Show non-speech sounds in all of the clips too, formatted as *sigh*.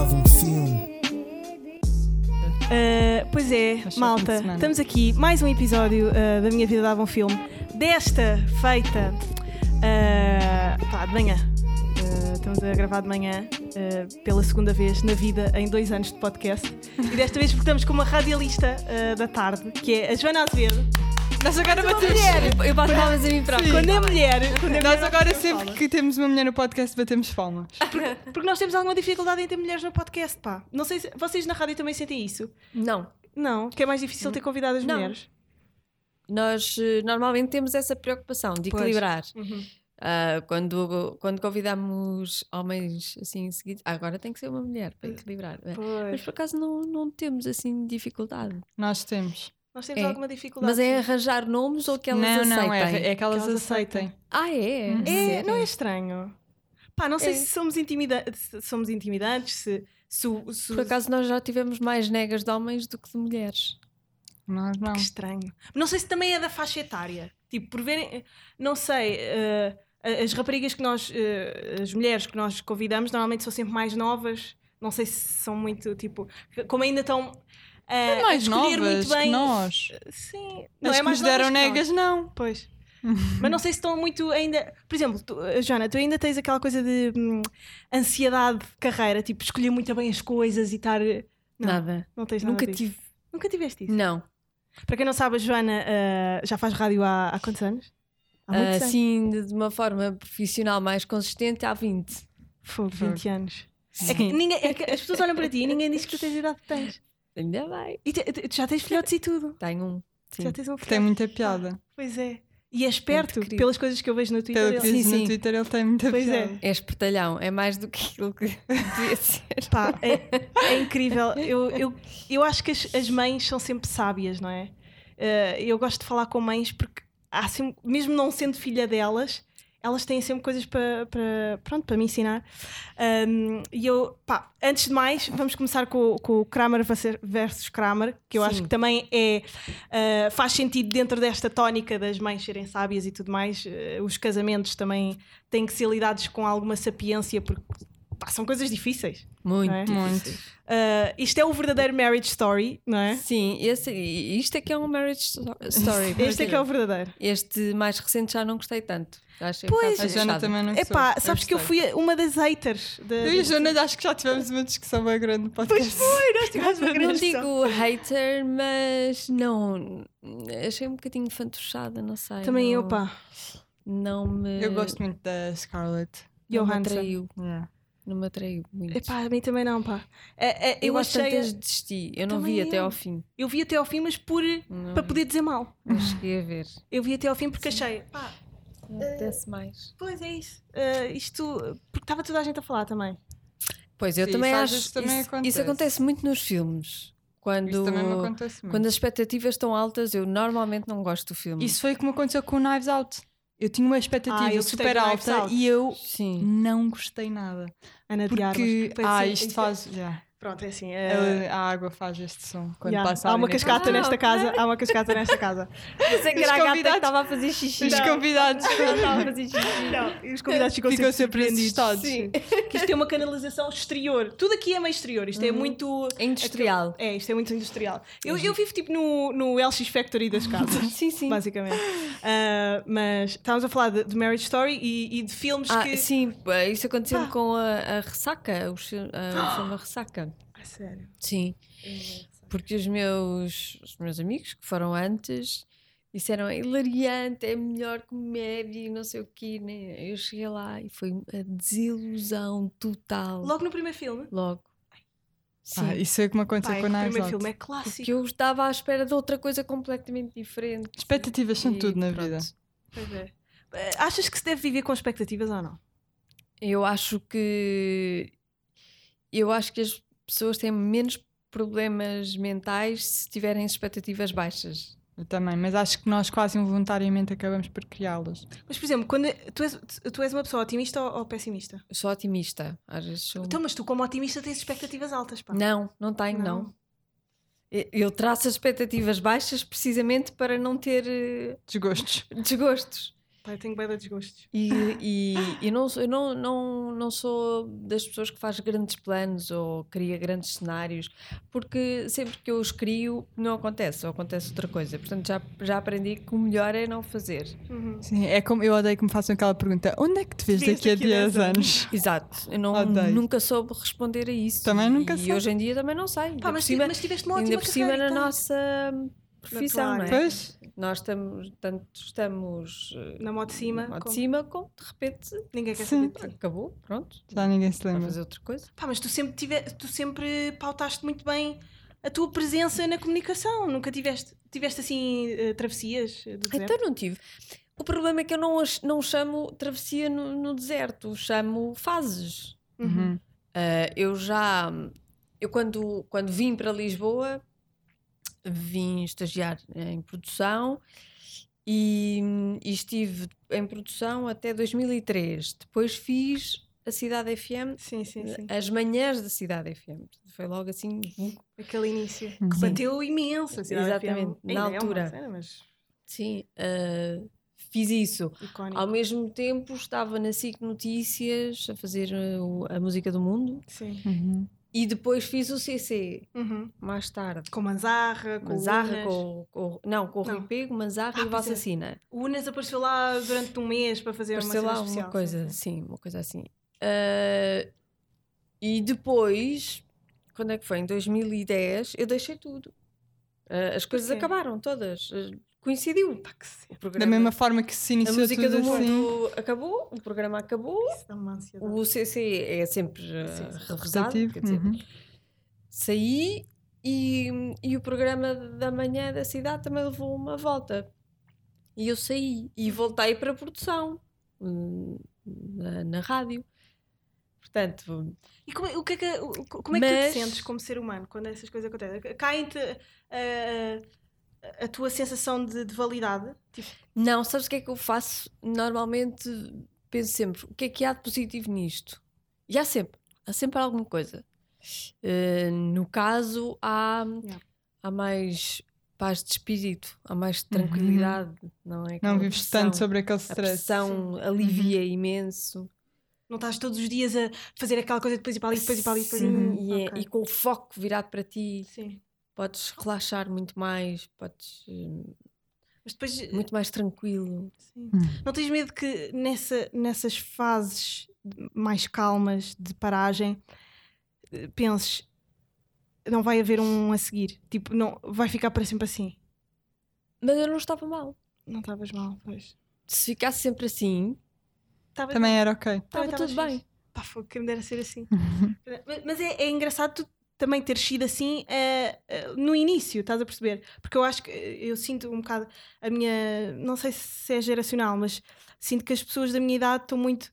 dava um filme. Uh, pois é, de malta, estamos aqui, mais um episódio uh, da Minha Vida Dava um Filme. Desta feita uh, pá, de manhã. Uh, estamos a gravar de manhã uh, pela segunda vez na vida em dois anos de podcast. E desta vez porque estamos com uma radialista uh, da tarde, que é a Joana Azevedo. Nós agora batemos. mulher! Eu bato palmas a mim própria. Quando é mulher, quando é Nós mulher, agora sempre palmas. que temos uma mulher no podcast batemos palmas. *laughs* Porque nós temos alguma dificuldade em ter mulheres no podcast, pá. Não sei se vocês na rádio também sentem isso. Não. Não, que é mais difícil ter convidadas Não. mulheres. Nós eh, normalmente temos essa preocupação de Pois. equilibrar. Uhum. Ah, quando, quando convidamos homens assim em seguida, ah, agora tem que ser uma mulher para equilibrar. Mas Pois. por acaso não, não temos assim dificuldade. Nós temos. Nós temos É. alguma dificuldade. Mas é arranjar nomes ou que elas não, aceitem? não, é, é que elas, Que elas aceitem. aceitem. Ah, é? Uhum. É, não é estranho. Pá, não sei É. se somos, intimida se somos intimidantes, se, se, se Por acaso nós já tivemos mais negas de homens do que de mulheres. Nós não. Que estranho. Não sei se também é da faixa etária. Tipo, por verem. Não sei. eh, as raparigas que nós. eh, as mulheres que nós convidamos normalmente são sempre mais novas. Não sei se são muito. Tipo. Como ainda estão. A mais escolher novas muito bem. que nós. Sim. As que nos novas deram negas, não. Pois. *laughs* Mas não sei se estão muito ainda. Por exemplo, tu, eh, Joana, tu ainda tens aquela coisa de hum, ansiedade de carreira, tipo, escolher muito bem as coisas e estar. eh, Não, Nada. Não tens nada Nunca disso. tive. Nunca tiveste isso. Não. Para quem não sabe, a Joana eh, já faz rádio há, há quantos anos? Há muitos anos. Assim, de de uma forma profissional mais consistente, há 20. Fogo, 20 anos. É que, Sim. ninguém, é que as pessoas olham para ti e ninguém diz que tu tens a idade que tens. Ainda bem. E te- te- tu já tens filhotes e tudo. Tenho um. Sim. Já tens um filhote. tem muita piada. Pois é. E é esperto, querido. pelas coisas que eu vejo no Twitter. Pelo que ele- diz Sim, no sim. Twitter, ele tem muita Pois é. piada. É espertalhão, é mais do que aquilo que *laughs* devia ser. Pá, é, é incrível. Eu, eu, eu acho que as, as mães são sempre sábias, não é? Eh, eu gosto de falar com mães porque sempre, mesmo não sendo filha delas, elas têm sempre coisas para, para, pronto, para me ensinar. Um, e eu, pá, antes de mais, vamos começar com, com o Kramer versus- Kramer, que eu acho Sim. que também é, eh, faz sentido dentro desta tónica das mães serem sábias e tudo mais. Eh, os casamentos também têm que ser lidados com alguma sapiência porque pá, são coisas difíceis. Muito. Não é? Muito. Uh, isto é o verdadeiro marriage story, não é? Sim, esse, isto é que é um marriage sto- story. *laughs* Este é que é o verdadeiro. Este mais recente já não gostei tanto. Um Pois, A fechado. também não Epá, gostou. sabes que eu fui uma das haters. Da... Eu e a Joana acho que já tivemos uma discussão bem grande no podcast. Pois foi, nós *laughs* tivemos uma Não grande discussão. digo hater, mas não. Achei um bocadinho fantochada, não sei. Também não, eu, pá. Não me. Eu gosto muito da Scarlett. Não me Johansson. atraiu. Yeah. Não me atraiu muito. Epá, a mim também não, pá. É, é, eu eu acho achei. tantas desisti. Eu não Também vi até eu. ao fim. Eu vi até ao fim, mas por, Não para poder dizer mal. Não cheguei a ver. Eu vi até ao fim porque achei, pá, Não apetece mais. pois é isso. Uh, isto. Porque estava toda a gente a falar também. Pois, eu Sim, também isso às acho. vezes também isso, acontece. isso acontece muito nos filmes. Quando, Isso também me acontece muito. quando as expectativas estão altas, eu normalmente não gosto do filme. Isso foi como aconteceu com o Knives Out. Eu tinha uma expectativa Ah, eu gostei super alta e eu Sim. não gostei nada. Ana de Armas. Porque ah, isto isso faz. já. É- Pronto, é assim. Ela- Uh, A água faz este som quando yeah, passa há a uma cascata Ah, nesta casa. Há uma cascata nesta casa. *laughs* Pensei que Os era a gata que convidados- estava a fazer xixi. Os convidados Estava a fazer xixi. Não, os convidados ficam ficam surpreendidos. assustados. Sim. Que isto tem uma canalização exterior. Tudo aqui é meio exterior. Isto é muito. É industrial. É, isto é muito industrial. Eu, eu vivo tipo no, no LX Factory das casas. *laughs* Sim, sim. Basicamente. Ah, mas estávamos a falar de, de Marriage Story e, e de filmes Ah, que. sim, isso aconteceu Pá. com a, a Ressaca, o, a, o filme A Ressaca. Ah, sério. Sim, porque os meus, os meus amigos que foram antes disseram "É hilariante, é a melhor comédia e não sei o quê. Né? Eu cheguei lá e foi uma desilusão total. Logo no primeiro filme. Logo. Sim, Ah, isso é como aconteceu Pai, com o Knives primeiro Out. filme é clássico. porque eu estava à espera de outra coisa completamente diferente. Expectativas são tudo na pronto. vida. Pois é. Ah, Achas que se deve viver com expectativas ou não? Eu acho que eu acho que as pessoas têm menos problemas mentais se tiverem expectativas baixas. Eu também, mas acho que nós quase involuntariamente acabamos por criá-las. Mas, por exemplo, quando tu és, tu és uma pessoa otimista ou, ou pessimista? Eu sou otimista, às vezes sou. Então, mas tu, como otimista, tens expectativas altas, pá. Não, não tenho, Não? não. Eu- traço as expectativas baixas precisamente para não ter eh, Desgostos. desgostos. Eu tenho bem de desgostos. E, e, e não, sou- eu não, não, não sou das pessoas que faz grandes planos ou cria grandes cenários, porque sempre que eu os crio não acontece, ou acontece outra coisa. Portanto, já, já aprendi que o melhor é não fazer. Uhum. Sim, é como eu odeio que me façam aquela pergunta: onde é que te vês daqui a daqui a 10 10 anos? *laughs* Exato, eu não, Odeio. nunca soube responder a isso. Também nunca E sei. hoje em dia também não sei. Ainda Pá, por mas, cima, mas tiveste uma ótima ainda por cima na e tal. nossa profissão, não é? Pois, Nós estamos, tanto estamos eh, Na moto de cima. na moto de como- cima, como de repente Ninguém quer Sim. saber acabou, pronto, já ninguém se vai lembra. fazer outra coisa. Pá, mas tu sempre, tive, tu sempre pautaste muito bem a tua presença na comunicação. Nunca tiveste, tiveste assim eh, travessias eh, do deserto? Então não tive. O problema é que eu não, não chamo travessia no, no deserto, chamo fases. Uhum. Ah, eu já, eu quando, quando vim para Lisboa, vim estagiar em produção e, e estive em produção até 2003. Depois fiz a Cidade FM, Sim, sim, sim. as manhãs da Cidade FM. Foi logo assim, Aquele início. Uhum. Que Sim. bateu imenso. a Cidade Exatamente, FM. na Ainda é uma altura. cena, mas sim, ah, fiz isso. icónico. Ao mesmo tempo estava na SIC Notícias a fazer uh, o- a música do mundo Sim. Uhum. E depois fiz o CC Uhum. mais tarde. Com Manzarra, com Manzarra, com, com- não, com o. Rui Pego, Manzarra Ah, e Vossa é. O Unas apareceu lá durante um mês para fazer Pareceu uma lá cena uma especial. coisa, sim, sim. uma coisa assim. Ah, e depois, quando é que foi? Em 2010, eu deixei tudo. Ah, as coisas acabaram todas. Coincidiu. Pá, que cena. O Da programa- mesma forma que se a iniciou música tudo do assim. mundo acabou, o programa acabou. O CC é sempre uh, revezado, uhum. saí e, e o programa da manhã da cidade também levou uma volta. E eu saí e voltei para a produção hum, na, na rádio. Portanto, E como, é- o que é que, como é que tu Mas- te sentes como ser humano quando essas coisas acontecem? Caem-te eh, a tua sensação de, de validade? Tipo, não, sabes o que é que eu faço? Normalmente penso sempre: o que é que há de positivo nisto? E há sempre, há sempre alguma coisa. Uh, no caso, há, há mais paz de espírito, há mais tranquilidade, não é? Não vives pressão. tanto sobre aquele A stress. pressão alivia imenso. não estás todos os dias a fazer aquela coisa depois e para ali, depois e para ali, depois Sim. E, é- e com o foco virado para ti, Sim. Podes relaxar muito mais, podes eh, Mas depois muito mais tranquilo. Sim. Hum. Não tens medo que nessa, nessas fases mais calmas de paragem eh, penses não vai haver um a seguir? Tipo, não, vai ficar para sempre assim. Mas eu não estava mal. Não estavas mal, pois. Se ficasse sempre assim, Estavas Também era ok. estava tudo fixe. bem. Pá, foi que me dera ser assim. Mas- *laughs* Mas é, é engraçado tu também ter sido assim eh, eh, no início, estás a perceber? Porque eu acho que eh, eu sinto um bocado a minha. Não sei se é geracional, mas sinto que as pessoas da minha idade estão muito.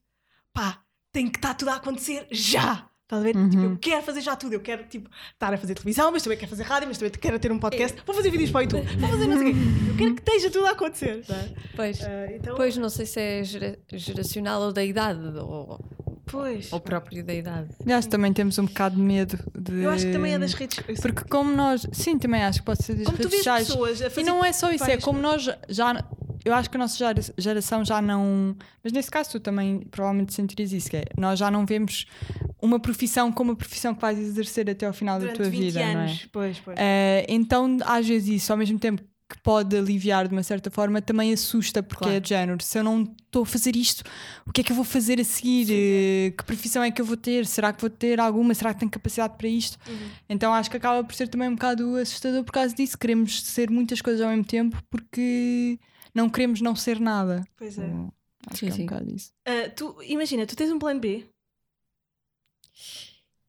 pá, tem que estar tudo a acontecer já! Estás a ver? Tipo, eu Uhum. quero fazer já tudo. Eu quero tipo, estar a fazer televisão, mas também quero fazer rádio, mas também quero ter um podcast. Vou fazer vídeos para o YouTube. Vou fazer não sei o quê. Eu quero que esteja tudo a acontecer. é? Pois, Eh, então, pois não sei se é gera- geracional ou da idade, ou, pois. ou próprio da idade. Aliás, também temos um bocado de medo de. Eu acho que também é das redes sociais. Porque como nós. Sim, também acho que pode ser das Como tu redes vês sociais. pessoas a fazer E não é só isso, é como nós já. Eu acho que a nossa gera- geração já não. Mas nesse caso tu também provavelmente sentirias isso, que é nós já não vemos uma profissão como a profissão que vais exercer até ao final durante da tua 20 vida, não é? anos. Pois, pois. Eh, então, às vezes, isso, ao mesmo tempo que pode aliviar de uma certa forma, também assusta, porque Claro. é de género. Se eu não estou a fazer isto, o que é que eu vou fazer a seguir? Eh, Que profissão é que eu vou ter? Será que vou ter alguma? Será que tenho capacidade para isto? Uhum. Então acho que acaba por ser também um bocado assustador por causa disso. Queremos ser muitas coisas ao mesmo tempo porque não queremos não ser nada. Pois é. Hum, Acho Sim, que é um sim. bocado isso. Ah, tu, imagina, tu tens um plano B?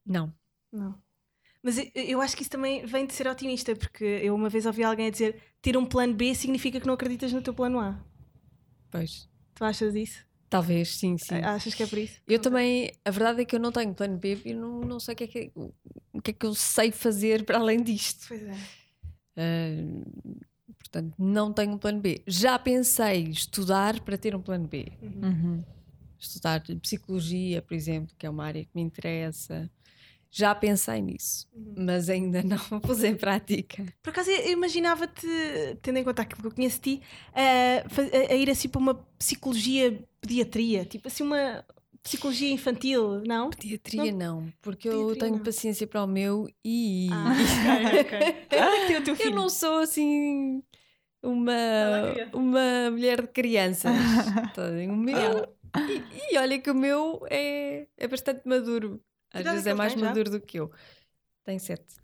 Não. Não. Mas eu, acho que isso também vem de ser otimista, porque eu uma vez ouvi alguém a dizer ter um plano B significa que não acreditas no teu plano A. Pois. Tu achas isso? Talvez, sim, sim. Achas que é por isso? Eu também, a verdade é que eu não tenho plano B e não, não sei o que, é que, o que é que eu sei fazer para além disto. Pois é. Ah, portanto, não tenho um plano B. Já pensei estudar para ter um plano B. Uhum. Uhum. Estudar psicologia, por exemplo, que é uma área que me interessa. Já pensei nisso, mas ainda *laughs* não pus em prática. Por acaso eu imaginava-te, tendo em conta aquilo que eu conheço de ti, a, a- ir assim para uma psicologia pediatria, tipo assim uma psicologia infantil, não? Pediatria não, porque eu Pediatria tenho não. paciência para o meu e Ah, ok, ok. *laughs* Quando é que tem o teu eu não sou assim uma, uma mulher de crianças. *laughs* O meu, e, e olha que o meu é, é bastante maduro. Às é vezes é mais maduro do que eu. Tem sete.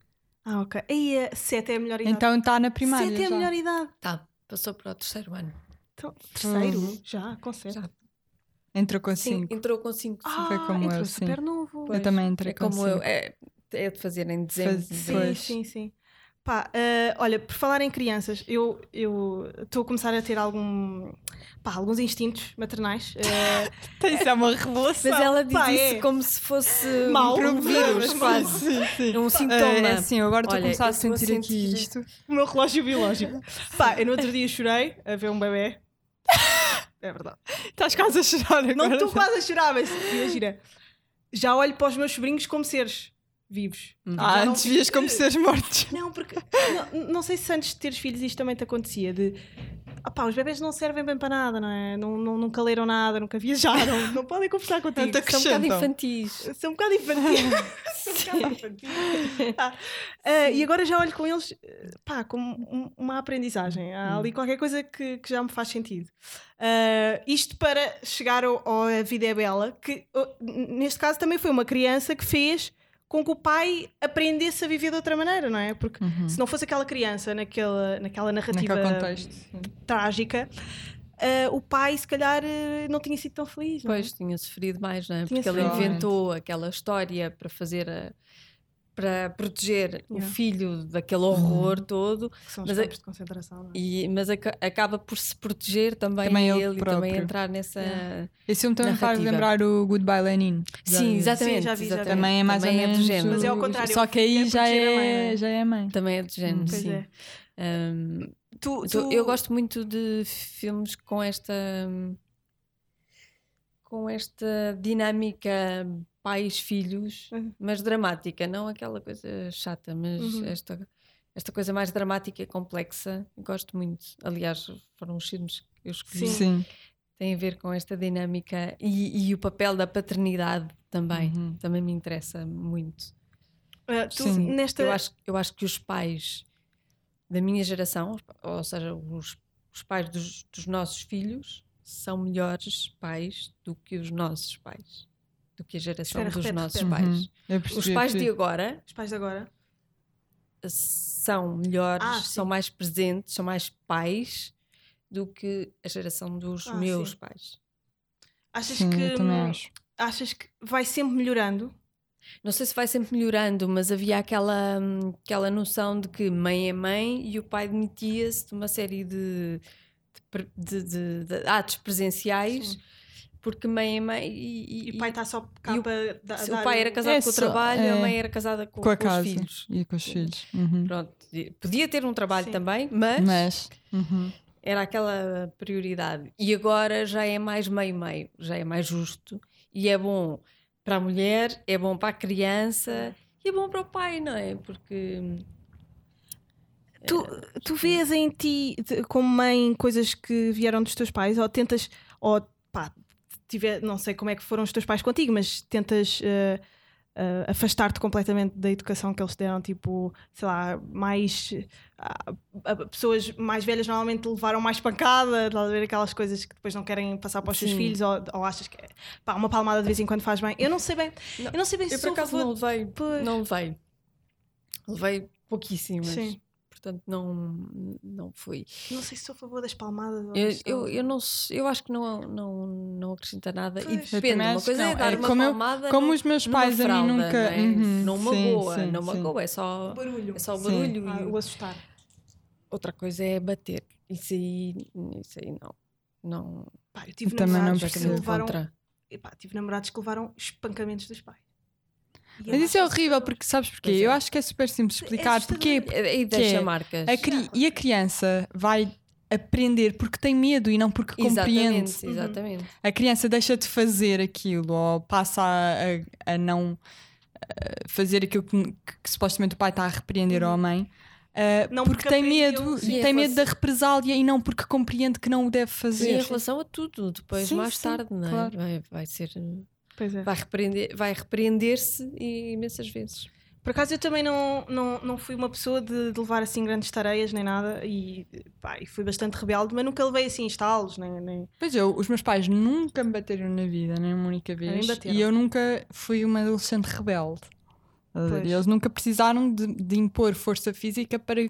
Ah, ok. Aí a 7 é a melhor idade. Então está na primária. 7 é a já. melhor idade. Tá, passou para o terceiro ano. Então, terceiro, Uhum. já, com 7. Já. Entrou com Sim, 5. entrou com cinco. sim. Ah, foi como eu, entrou sim. super novo. Eu também entrei é com como eu. cinco. É, é de fazer em dezembro. Faz- Sim, sim, sim. Pá, eh, olha, por falar em crianças, eu eu estou a começar a ter algum, pá, alguns instintos maternais. eh, *laughs* Isso é uma revelação. Mas ela diz Pá, isso é. como se fosse Mau, um vírus, mas- quase. Sim, sim. Um É, sintoma. é assim, eu agora estou a começar a estou a sentir aqui sentir- isto. o meu relógio biológico. Pá, eu no outro dia chorei a ver um bebê. É verdade. Estás quase a chorar agora. Não estou quase a chorar, mas imagina. Já olho para os meus sobrinhos como seres vivos. Ah, Já não- antes vias como seres mortos. *laughs* Não, porque não, não sei se antes de teres filhos isto também te acontecia de ah pá, os bebés não servem bem para nada, não é? Não, não- nunca leram nada, nunca viajaram, *laughs* não podem conversar contigo. Tanta São um bocado infantis. São um bocado infantis. *laughs* São um bocado infantis. Ah, ah, e agora já olho com eles pá, como um- uma aprendizagem. Há ali qualquer coisa que, que já me faz sentido. Ah, isto para chegar ao, ao A Vida é Bela, que oh, neste caso também foi uma criança que fez com que o pai aprendesse a viver de outra maneira, não é? Porque se não fosse aquela criança naquela, naquela narrativa trágica, ah, o pai se calhar eh, não tinha sido tão feliz. não é? Pois tinha sofrido mais, não é? Tinha Porque ele sofrido. inventou aquela história para fazer a- para proteger o Yeah. filho daquele horror todo, Que são os Mas é- campos de concentração. não é? e, mas aca- acaba por se proteger também, Também ele ele e também entrar nessa. Yeah. Esse filme também faz Narrativa. lembrar o Goodbye Lenin. Sim, exatamente. Sim, já vi, já exatamente. Também é mais Também ou é do menos. género. Mas é ao o- contrário, Só o que aí é já a mãe, é, é? já é a mãe. Também é do género, Hum. Pois sim. é. Um, Tu, tu- Eu gosto muito de filmes com esta com esta dinâmica pais-filhos, Uhum. mas dramática, não aquela coisa chata, mas Uhum. esta, esta coisa mais dramática e complexa. Gosto muito. Aliás, foram os filmes que eu escolhi. Sim. Sim. Têm a ver com esta dinâmica e, e o papel da paternidade também. Uhum. Também me interessa muito. ah, tu Sim. nesta. Eu acho, eu acho que os pais da minha geração, ou seja, os, os pais dos, dos nossos filhos, são melhores pais do que os nossos pais, do que a geração Espera, dos repete, nossos repete. pais. Uhum. Os pais de agora Os pais de agora. são melhores, Ah, são mais presentes, são mais pais do que a geração dos Ah, meus sim. pais. Achas Sim, que. eu também acho. Achas que vai sempre melhorando? Não sei se vai sempre melhorando, mas havia aquela, hum, aquela noção de que mãe é mãe e o pai demitia-se de uma série de, de- de- de atos presenciais Sim. Porque mãe é mãe e, E o pai está só cá e o- para dar. o pai era casado É com o trabalho, a é, mãe era casada com, Com a com os casa filhos. e com os filhos. Uhum. Pronto, e- podia ter um trabalho Sim. também, mas, Mas. uhum. era aquela prioridade. E agora já é mais meio-meio, já é mais justo. E é bom para a mulher, é bom para a criança e é bom para o pai, não é? Porque Tu, tu vês em ti, como mãe, coisas que vieram dos teus pais? Ou tentas. Ou tiver, não sei como é que foram os teus pais contigo, mas tentas. eh, eh, afastar-te completamente da educação que eles deram, tipo, sei lá, mais ah, pessoas mais velhas normalmente levaram mais pancada, estás a ver aquelas coisas que depois não querem passar para os seus Sim. filhos, ou, ou achas que pá, uma palmada de vez em quando faz bem. Eu não sei bem, Não, eu não sei bem se eu por sou a acaso não levei, Pois. não levei. Levei pouquíssimas. Sim. Portanto, não, não fui. não sei se sou a favor das palmadas. ou Eu, eu, eu, não, eu acho que não, não, não acrescenta nada. Pois. E Eu depende. Uma coisa é não. dar É uma como eu- palmada. Como num- os meus numa pais a mim fralda, nunca. Não, é? Uhum, não sim, magoa, sim, não sim. magoa, é só, barulho. é só o Sim. barulho. Ah, e o assustar. Outra coisa é bater. Isso aí, isso aí não. Não. Pá, eu tive Eu também não namorados que levaram. Epá, tive namorados que levaram espancamentos dos pais. E Mas isso é horrível, porque sabes porquê? É. Eu acho que é super simples explicar. assustador. Porque E e deixa é? marcas. a cri- e a criança vai aprender porque tem medo e não porque compreende. Exatamente, exatamente. A criança deixa de fazer aquilo ou passa a, a- a não eh, fazer aquilo que, que- que supostamente o pai está a repreender Uhum. ou a mãe. eh, Não porque, porque tem medo, sim, tem em medo da represália e não porque compreende que não o deve E em fazer. relação a tudo, depois, Sim, mais sim, tarde, não é? claro. Vai, vai ser. Pois é. Vai repreender- vai repreender-se imensas vezes. Por acaso eu também não, não, não fui uma pessoa de, de levar assim grandes tareias nem nada e, pá, e fui bastante rebelde, mas nunca levei assim estalos, nem, nem... Pois eu, os meus pais nunca me bateram na vida, nem uma única vez. bateram. E eu nunca fui uma adolescente rebelde. Pois. E eles nunca precisaram de, de impor força física para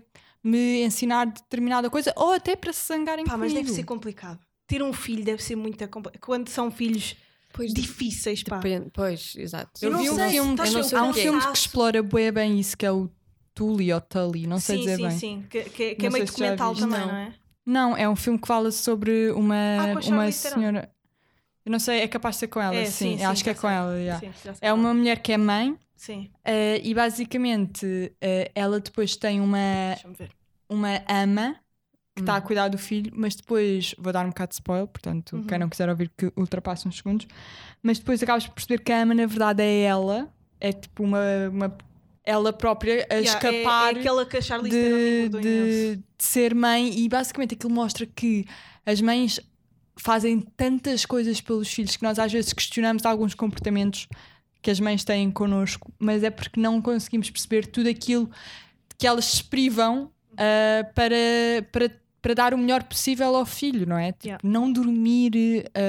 me ensinar determinada coisa ou até para se zangarem Pá, mas comigo. deve ser complicado. Ter um filho deve ser muito complicado. Quando são filhos Pois, difíceis, pá. depende- pois exato. Eu não vi um sei, filme, eu não sei, há um filme que explora bué bem isso, que é o Tully ou Tully, não sei sim, dizer sim, bem. sim. Que, que- que é meio documental também, Não. não, é? Não, é um filme que fala sobre uma, Ah, com a uma senhora. Eu não sei, é capaz de ser com ela, É, sim. sim, Eu acho sim, que é com ela. yeah. Sim, É qual uma mulher que é mãe Sim, eh, e basicamente eh, ela depois tem uma, deixa-me ver. uma ama que está a Hum. cuidar do filho, mas depois vou dar um bocado de spoiler, portanto, Uhum. quem não quiser ouvir que ultrapasse uns segundos, mas depois acabas por perceber que a ama na verdade é ela, é tipo uma, uma ela própria a Yeah, escapar É, é aquela que a Charlize de, de, imenso. de ser mãe e basicamente aquilo mostra que as mães fazem tantas coisas pelos filhos que nós às vezes questionamos alguns comportamentos que as mães têm connosco, mas é porque não conseguimos perceber tudo aquilo que elas se privam ah, para, para, para dar o melhor possível ao filho, não é? Tipo, Yeah. não dormir. ah,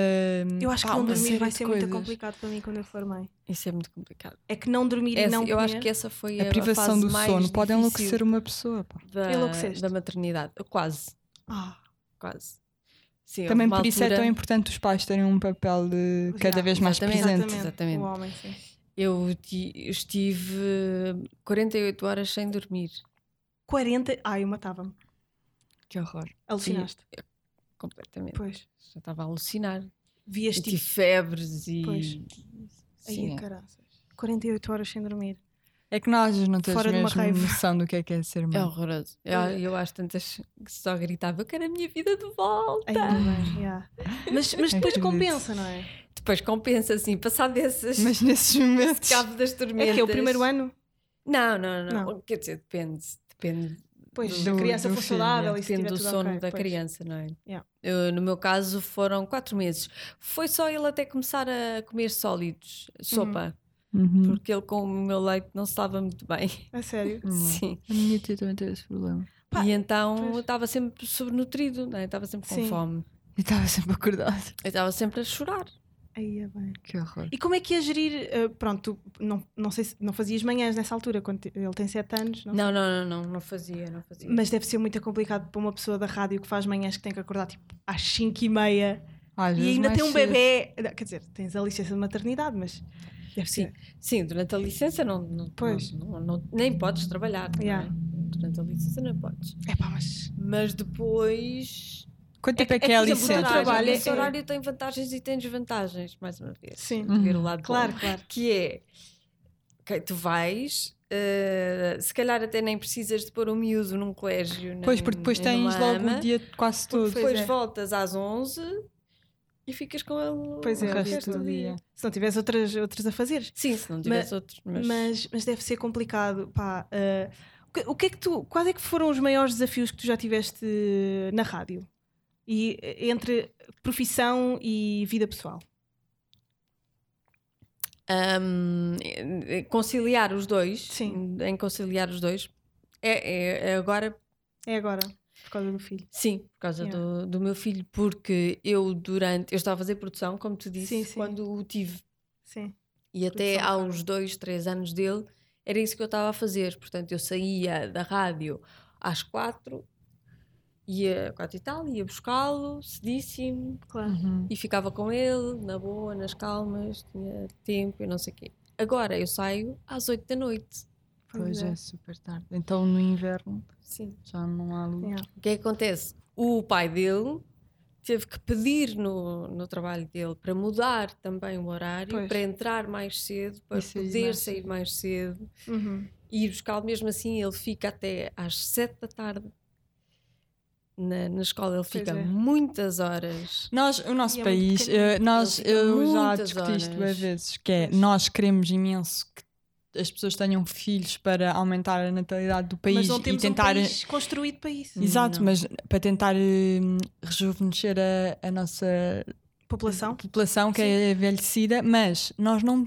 Eu acho que pá, não uma dormir vai ser muito coisas. complicado para mim quando eu for mãe. Isso é muito complicado. É que não dormir e Essa- não eu acho que essa foi a, A privação fase do mais sono pode enlouquecer uma pessoa. pá. da, da maternidade. Quase, Ah, quase. Sim, Também por isso é altura- tão importante os pais terem um papel de cada Yeah, vez mais exatamente, presente. exatamente. O homem, sim. Eu ti- eu estive 48 horas sem dormir. 40. Ai, eu matava-me. Que horror. Alucinaste. Completamente. Pois. Já estava a alucinar. Vias E tipo. tive febres e. Pois. Sim, Ai, é. caraças. 48 horas sem dormir. É que nós não temos Fora de uma mesmo noção do que é que é ser É mãe. horroroso. Eu, eu acho tantas que só gritava: Eu quero a minha vida de volta. Ainda bem, yeah. mas, mas depois Acredito. compensa, não é? Depois compensa assim, passar desses. Mas nesses momentos. Cabo das tormentas. É que é o primeiro ano? Não, não, não, Não. Quer dizer, depende. Depende, Pois, Do- a criança for saudável é. e se depende do sono ok, da pois. criança, não é? Yeah. Eu, no meu caso foram quatro meses. Foi só ele até começar a comer sólidos, sopa, Uhum. porque ele com o meu leite não estava muito bem. A sério? *laughs* Sim. A minha tia também teve esse problema. Pá, e então pois. eu estava sempre sobrenutrido, não é? estava sempre com Sim. fome. E estava sempre acordado. Eu estava sempre a chorar. Aí é bem. Que horror. E como é que ia gerir? eh, pronto, tu não, não sei se não fazias manhãs nessa altura, quando te- ele tem 7 anos, não, Não, não, não, não, não fazia, não fazia. mas deve ser muito complicado para uma pessoa da rádio que faz manhãs que tem que acordar tipo às 5 e meia Às e ainda tem um bebê. Quer dizer, tens a licença de maternidade, mas deve Sim, ser. sim, durante a licença não, não, Pois. não, nem podes trabalhar. é? Yeah. Durante a licença não podes. É pá, mas. Mas depois. Quanto tempo é que é a o teu licença? trabalho é- Esse horário tem vantagens e tem desvantagens, mais uma vez. Sim. Que ver o lado bom. Claro, claro. Que é. ok, tu vais. eh, se calhar até nem precisas de pôr um miúdo num colégio. nem- Pois, porque depois tens logo ama. o dia quase todo. Pois Depois é. voltas às 11 e ficas com ele Pois é, o o resto do dia. dia. Se não tivesse outras, outras a fazer. Sim, se não tiveres outros. Mas, Mas, mas deve ser complicado. Pá, eh, o, que, o que é que tu. Quais é que foram os maiores desafios que tu já tiveste na rádio? E eh, entre profissão e vida pessoal? Hum, eh, conciliar os dois, Sim. em conciliar os dois, é, é- é agora, É agora, por causa do filho. sim, por causa Yeah. do, do meu filho, porque eu durante, eu estava a fazer produção, como tu disse, Sim, sim. quando o tive, Sim. e até Produção, aos dois, três anos dele, era isso que eu estava a fazer, portanto eu saía da rádio às quatro, ia quatro e tal, ia buscá-lo, cedíssimo, Claro. Uhum. e ficava com ele, na boa, nas calmas, tinha tempo e não sei o quê. Agora eu saio às 8 da noite. Pois é. é, super tarde. Então no inverno Sim. já não há luz. Yeah. O que é que acontece? O pai dele teve que pedir no, no trabalho dele para mudar também o horário, Pois. para entrar mais cedo, para sair poder mais sair mais cedo Uhum. e ir buscá-lo. Mesmo assim, ele fica até às 7 da tarde na, na escola, ele fica é. muitas horas. Nós, o nosso E é país, eh, nós, eu já discuti isto duas vezes, que é nós queremos imenso que as pessoas tenham filhos para aumentar a natalidade do país Mas não e temos tentar. um país construído para isso. Exato, Não. mas para tentar hum, rejuvenescer a, a nossa População. população que é envelhecida, mas nós não.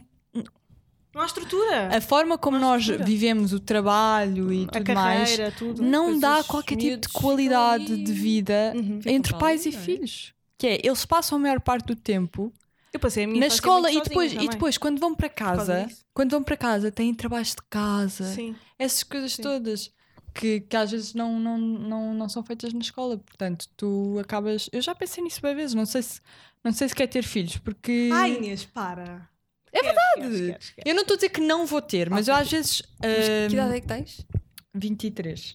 Não há estrutura. A forma como nós estrutura. vivemos o trabalho e A tudo mais carreira, tudo. não dá qualquer tipo de qualidade ali. de vida Uhum. Entre para pais e é? filhos. Que é, eles passam a maior parte do tempo Eu passei a minha na escola muito e depois, e depois, quando vão para casa, quando vão para casa, têm trabalhos de casa, Sim. essas coisas Sim. todas que, que às vezes não, não, não, não são feitas na escola. Portanto, tu acabas. Eu já pensei nisso várias vezes, não sei se, não sei se quer ter filhos, porque. Ai, Inês, para. Eu não estou a dizer que não vou ter, mas eu às vezes. Que idade hum, é que tens? 23.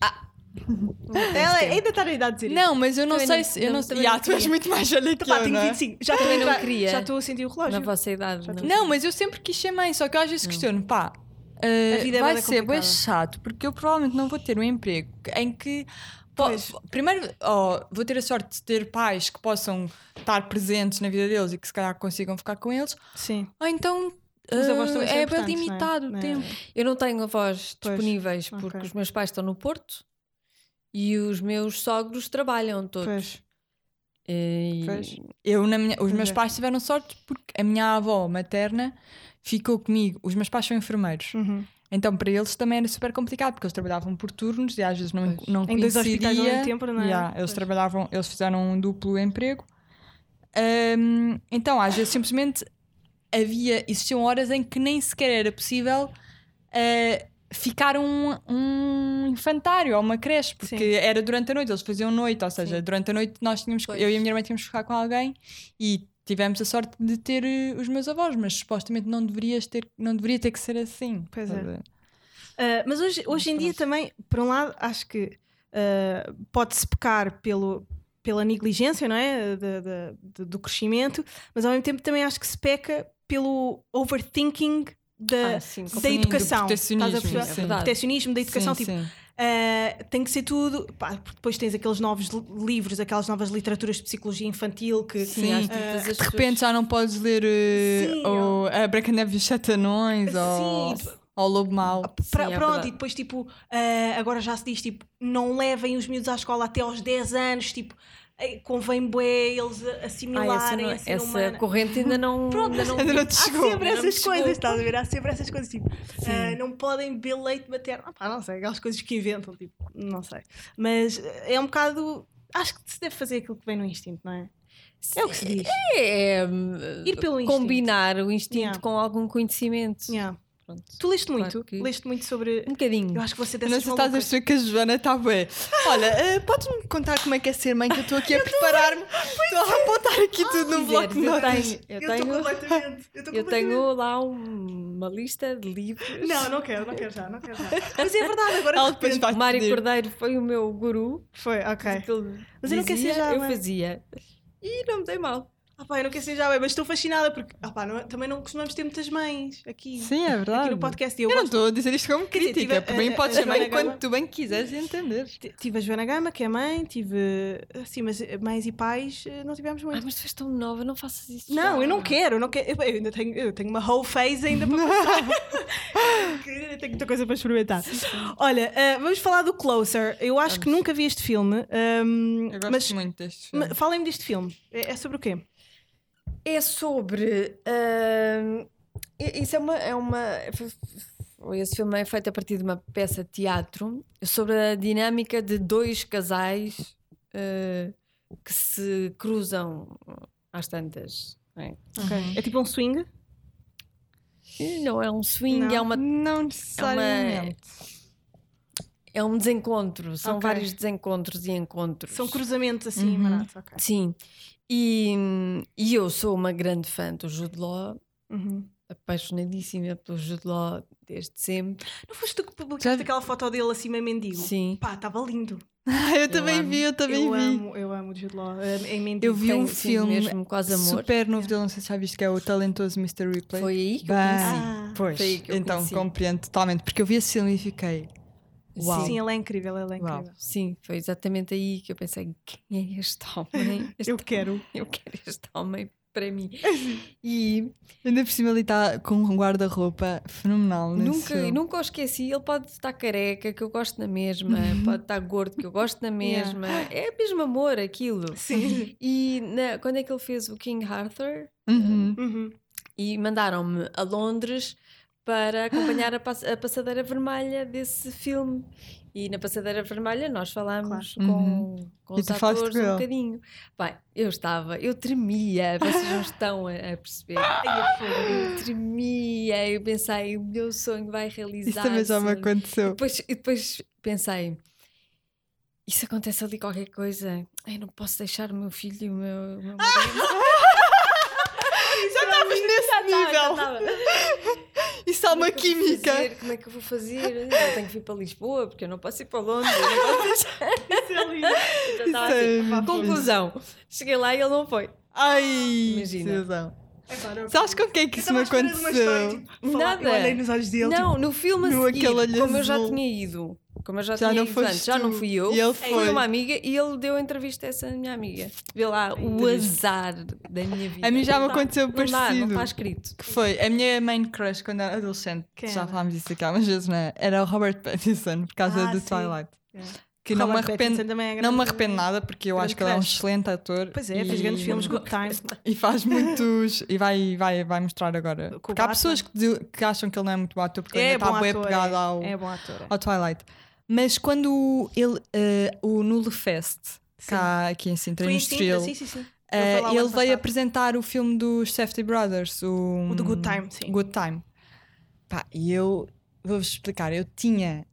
Ela ainda está na idade de dizer Não, mas eu não Também sei não- se. Eu não- não, Ya, não tu és muito mais velha que isso. Pá, eu, tenho não é? 25. Já Também não queria. Já estou a sentir o Na relógio. vossa idade. Não. Não, mas eu sempre quis ser mãe, só que eu às vezes questiono, pá, uh, A vida é vai ser bem chato, porque eu provavelmente não vou ter um emprego em que. pô, primeiro, oh, vou ter a sorte de ter pais que possam estar presentes na vida deles e que se calhar consigam ficar com eles, Sim. ou então Uh, também são é bem importantes, não é? limitado o é? tempo. Eu não tenho avós Pois, disponíveis porque os meus pais estão no Porto e os meus sogros trabalham todos. Pois. E- Pois. Eu, na minha- os meus é. pais tiveram sorte porque a minha avó materna ficou comigo. Os meus pais são enfermeiros. Uhum. Então, para eles também era super complicado, porque eles trabalhavam por turnos e às vezes não, Pois. não Em dois coincidia. hospitais ao mesmo tempo, não é? Yeah, eles Pois. trabalhavam, eles fizeram um duplo emprego. Ahm, então, às vezes, simplesmente havia, existiam horas em que nem sequer era possível ah, ficar um, um infantário ou uma creche, porque Sim. era durante a noite, eles faziam noite, ou seja, Sim. durante a noite nós tínhamos, Pois. eu e a minha irmã tínhamos que ficar com alguém e tivemos a sorte de ter eh, os meus avós, mas supostamente não deverias ter, não deveria ter que ser assim. Pois é. Uh, mas hoje, hoje em dia também, por um lado, acho que uh, pode-se pecar pelo, pela negligência, não é? De- de- de- do crescimento, mas ao mesmo tempo também acho que se peca pelo overthinking da, Ah, sim, da educação. Estás a sim. É verdade. Protecionismo da educação, Sim, tipo, sim. Uh, tem que ser tudo. pá, porque depois tens aqueles novos li- livros, aquelas novas literaturas de psicologia infantil que. Sim, as de repente já não podes ler Sim, ou a Branca de Neve e os Sete Anões ou, Sim, ou o Lobo Mau. Pra- Sim, é pronto, verdade. e depois tipo, uh, agora já se diz tipo, não levem os miúdos à escola até aos 10 anos, tipo, convém bué eles a- Ah, essa, assimilarem não- essa humana. corrente ainda não, *laughs* Pronto, ainda não, ainda não te Há chegou. sempre Ainda não essas coisas, estás a ver? Há sempre essas coisas, tipo, ah, não podem beber leite materno. Ah, pá, não sei, aquelas coisas que inventam, tipo, não sei. Mas eh, é um bocado. Acho que se deve fazer aquilo que vem no instinto, não é? É o que se diz. É, Ir pelo instinto. combinar o instinto Yeah. com algum conhecimento. Yeah. Pronto. Tu leste Claro muito? que- Leste muito sobre. Um bocadinho. Eu acho que você dessas não sei se estás a perceber que a Joana está bem. Olha, eh, podes-me contar como é que é ser mãe? Que eu estou aqui a *laughs* preparar-me. Estou a apontar aqui tudo no bloco de quiseres, eu notas. tenho, *laughs* eu tenho, completamente. Eu, estou eu completamente- tenho lá um- uma lista de livros. Não, não quero, não quero já, não quero já. Mas é verdade, agora de depois vai O Mário pedir. Cordeiro foi o meu guru. Foi, ok. Mas eu não quero ser já Eu mãe. fazia. E não me dei mal. Ah pá, eu não quero ser já bem, mas estou fascinada porque ah pá, não- também não costumamos ter muitas mães aqui. Sim, é verdade. Aqui no podcast. Eu Eu não estou a dizer isto como dizer, crítica. tive Por mim, a- podes mãe quando tu bem quiseres e entenderes. T- Tive a Joana Gama, que é mãe, tive. Sim, mas mães e pais eh, não tivemos Ah, muito. mas tu és tão nova, não faças isso. Não, já. eu não quero, eu não quero. Eu, eu ainda tenho, eu tenho uma whole phase ainda para *laughs* passar. *laughs* Que tenho muita coisa para experimentar. Olha, eh, vamos falar do Closer. Eu acho que Vamos. nunca vi este filme. ehm, Eu gosto mas muito deste filme. falem-me deste filme. É, é sobre o quê? É sobre. i- isso é uma. É uma esse filme é feito a partir de uma peça de teatro sobre a dinâmica de dois casais ah, que se cruzam às tantas. é? É tipo um swing? Não é um swing, Não. é, uma, Não necessariamente. é um desencontro. São Ok. vários desencontros e encontros. São cruzamentos assim, Uhum. baratos. ok. Sim. E, e eu sou uma grande fã do Jude Law, Uhum. apaixonadíssima pelo Jude Law desde sempre. Não foste tu que publicaste Já- aquela foto dele meio mendigo? Sim. Pá, estava lindo. Ah, *laughs* eu também amo. vi, eu também eu vi. amo, eu amo o Jude Law. Em mendigo. Eu vi um filme mesmo quase amor. super novo dele, não sei se já viste, que é o talentoso Mr. Ripley. Foi aí que eu Bem, conheci. Ah. Pois, Foi aí que eu então conheci. compreendo totalmente, porque eu vi esse filme e fiquei. Uau. Sim, ele é incrível, ele é Uau. incrível. Sim, foi exatamente aí que eu pensei: quem é este homem? *laughs* Este Eu quero. Eu quero este homem para mim. *laughs* E Ainda por cima ele está com um guarda-roupa fenomenal. nesse nunca, nunca o esqueci. Ele pode estar careca, que eu gosto na mesma, pode estar gordo, que eu gosto na *laughs* Yeah. mesma. É mesmo amor aquilo. Sim. E na- quando é que ele fez o King Arthur? Uhum. Uhum. E mandaram-me a Londres para *laughs* acompanhar a, pass- a passadeira vermelha desse filme. E na passadeira vermelha nós falámos Claro. com, Uhum. com E os atores um bocadinho. Bem, eu estava, eu tremia, vocês não estão a, a perceber. *laughs* Eu tremia, eu pensei, o meu sonho vai realizar. Isso também já me aconteceu. Depois, e depois pensei, e se acontece ali qualquer coisa? Eu não posso deixar o meu filho e o meu, o meu marido. *laughs* Já estavas nesse Já estava, já nível. Isso há uma é vou química. fazer? Como é que eu vou fazer? Eu tenho que vir para Lisboa, porque eu não posso ir para Londres. posso. *laughs* Isso é lindo. Então Isso é assim. muito Conclusão. Cheguei lá e ele não foi. Ai, Imagina. Não- Sabes com quem é que isso me uma história, aconteceu? tipo, falar- Nada. Eu olhei nos olhos dele. não, no filme a no seguir, como eu já azul. tinha ido, como eu já, Já tinha não ido antes, já não fui eu, E ele foi. foi. uma amiga e ele deu a entrevista a essa minha amiga. Vê lá o azar da minha vida. A mim já me Não dá, aconteceu não dá, não parecido. está escrito. Que foi a minha main crush quando era adolescente. Quem já era? falámos disso aqui algumas vezes, não é? Era o Robert Pattinson, por causa Ah, do sim. Twilight. É. Que não me, arrependo, é não me arrependo nada, porque eu acho que ele é um excelente ator. Pois é, fez e- grandes filmes, Good *laughs* Times. E faz *laughs* muitos. E vai, vai, vai mostrar agora. Com Porque há pessoas que, que acham que ele não é muito bom ator, porque ele É ainda está bem ator, apegado é. ao, É é. ao Twilight. Mas quando ele, eh, o Nulo Fest, cá aqui em Sintra, em Estoril, sim, sim, sim. eh, Ele o ele veio apresentar o filme dos Safety Brothers, o, O do Good Time, sim. Good Time. Pá, e eu vou-vos explicar, eu tinha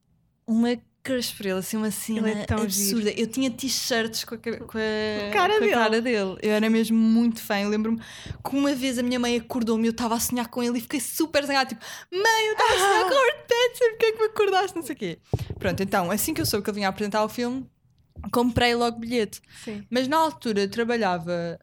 uma crush por ele, assim, uma cena Ele é tão absurda. Eu tinha t-shirts com com a, Cara com a dele. cara dele. Eu era mesmo muito fã. Eu lembro-me que uma vez a minha mãe acordou-me e eu estava a sonhar com ele e fiquei super zangada, tipo, mãe, eu estava a sonhar com o Robert Pattinson, porque é que me acordaste? Não sei o quê. Pronto, então, assim que eu soube que ele vinha apresentar o filme, comprei logo bilhete. Sim. Mas na altura eu trabalhava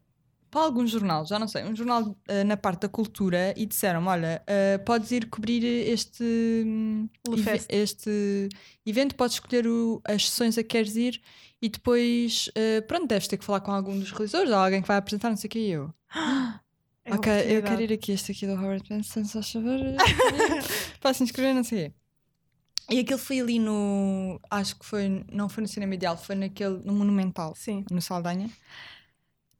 para algum jornal, já não sei, um jornal eh, na parte da cultura e disseram olha, eh, podes ir cobrir este, hum, eve- este evento, podes escolher o- as sessões a que queres ir e depois, eh, pronto, deves ter que falar com algum dos realizadores ou alguém que vai apresentar, não sei o que, e eu. *gasps* É ok, eu quero ir aqui, este aqui do Robert Pattinson, só favor. *laughs* Posso inscrever, não sei o quê. E aquele foi ali no. Acho que foi. Não foi no Cinema Ideal, foi naquele. no Monumental Sim. no Saldanha.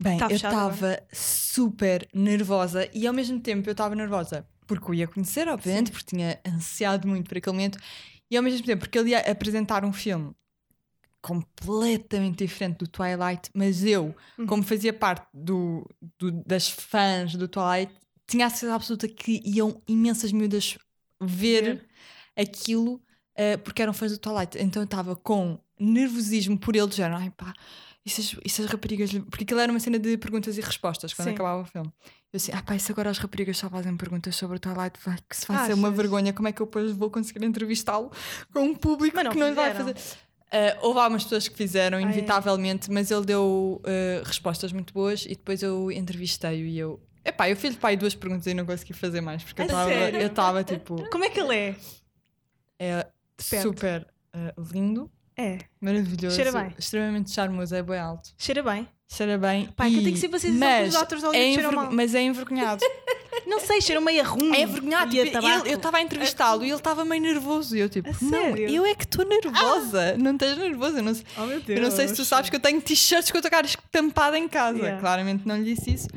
Bem, Tá eu estava super nervosa e ao mesmo tempo eu estava nervosa porque o ia conhecer, obviamente, porque tinha ansiado muito por aquele momento e ao mesmo tempo porque ele ia apresentar um filme completamente diferente do Twilight, mas eu, Uhum. como fazia parte do, do- das fãs do Twilight, tinha a certeza absoluta que iam imensas miúdas ver aquilo eh, porque eram fãs do Twilight. Então eu estava com nervosismo por ele, género, ai pá, e se, as, e se as raparigas. Porque aquilo era uma cena de perguntas e respostas quando Sim. acabava o filme. Eu assim, ah pá, e se agora as raparigas só fazem perguntas sobre o Twilight, vai, que se vai ser Achas? uma vergonha, como é que eu depois vou conseguir entrevistá-lo com um público Mas não que não lhe vai fizeram. fazer. Eh, houve algumas pessoas que fizeram, é? inevitavelmente, mas ele deu respostas muito boas e depois eu entrevistei-o e eu. Epá, eu fiz pai duas perguntas e não consegui fazer mais porque eu A estava sério? eu estava tipo Como é que ele é? é super lindo, É. maravilhoso, Cheira bem. extremamente charmoso, é bem alto, Cheira bem. cheira bem. Pá, é que eu e- tenho sempre a sensação que mas os atores de é enver- mal. Mas é envergonhado. *laughs* Não sei, cheira meio a rum. é envergonhado. a Tipo, ele- eu estava a entrevistá-lo e ele estava meio nervoso. E eu, tipo, A não, sério? eu é que estou nervosa. Não estás nervosa. Eu não, sei- Oh, meu Deus. eu não sei se tu sabes que eu tenho t-shirts com a tua cara estampada em casa. Yeah. Claramente não lhe disse isso.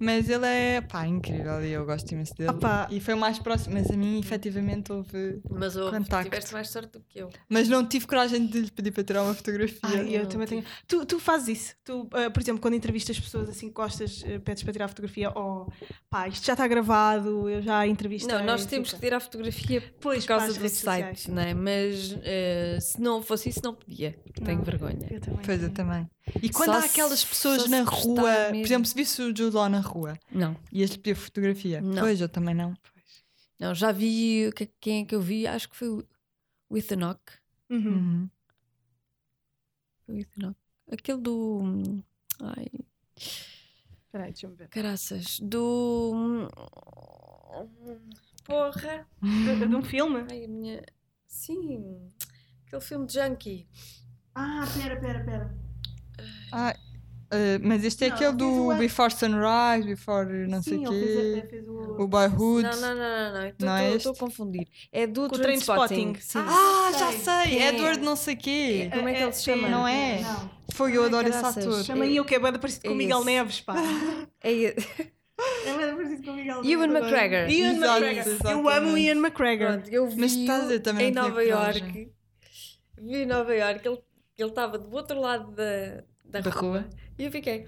Mas ele é, pá, incrível e eu gosto imenso dele. Opa. E foi o mais próximo. Mas a mim, efetivamente, houve. Mas houve, Contacto. tiveste mais sorte do que eu. Mas não tive coragem de lhe pedir para tirar uma fotografia. Ai, eu não também tive. tenho. Tu, tu fazes isso. Tu, ah, por exemplo, quando entrevistas pessoas assim, costas, ah, pedes para tirar fotografia, ou pá, isto já está gravado, eu já entrevistei. Não, nós temos que tirar fotografia Pois, por causa do site, sociais. não é? Mas eh, se não fosse isso, não podia. Tenho Não. vergonha. Eu também. Pois eu também. E quando Só há se- aquelas pessoas na rua, por exemplo, se visse o Jude Law na rua Não. e este pedir fotografia, Não. pois eu também não. Não, já vi. que- Quem é que eu vi? Acho que foi o Ethan Hawke. Uhum. Uhum. Foi o Ethan Hawke. Aquele do. hum, Ai, Espera aí, deixa-me ver. caraças. Do. Porra! *laughs* De, de um filme? Ai, a minha. Sim. Aquele filme de Junkie. Ah, pera, pera, pera. Ah, Uh, mas este é Não, aquele ele o do an- Before Sunrise, Before não sei Sim, o ele fez, quê. ele fez o. O Boyhood. Não, não, não, não. Estou Não é estou a confundir. É do Com o Trainspotting. Trainspotting. Sim. Ah, já Sei. sei! Quem é? Edward não sei quê. Como é que ele se chama? Não é? Não. Foi, eu Ai, adoro esse ator. Chama eu que é bem parecido com É o Miguel esse. Neves, pá. *laughs* É, É bem parecido com o Miguel Neves. Ewan adoro. McGregor. Ian McGregor. Eu amo o Ian McGregor. pronto, eu vi Mas estás a também em Nova. York. Vi em Nova York. Ele ele estava do outro lado da, da, Da rua. rua. E eu fiquei.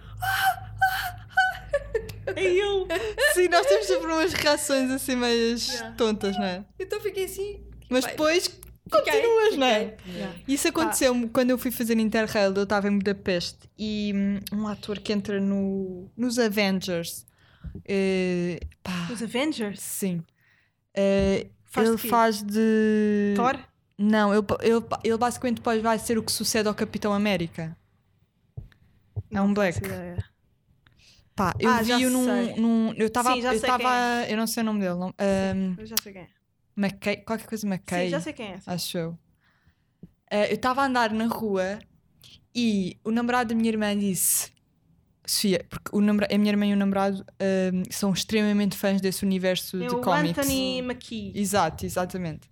É eu. *laughs* Sim, nós temos sempre umas reações assim meias Yeah. tontas, não é? Então fiquei assim. Mas depois fiquei, continuas, não é? fiquei. Yeah. Isso aconteceu quando eu fui fazer Interrail, eu estava em Budapeste e hum, um ator que entra no, nos Avengers, eh, pá, Os Avengers. sim, Eh, Faz de ele quê? faz de. Thor? Não, ele, ele, ele basicamente depois vai ser o que sucede ao Capitão América. É um black. Pá, eu Ah, vi-o num, num. Eu estava. Sim, Eu, estava eu não sei o nome dele. Não, um, Eu já sei quem é. McKay, qualquer coisa McKay. Sim, já sei quem é. acho eu. Eh, eu estava a andar na rua e o namorado da minha irmã disse: Sofia, porque o namora- a minha irmã e o namorado ehm, são extremamente fãs desse universo É de cómics. Anthony McKee. Exato, exatamente.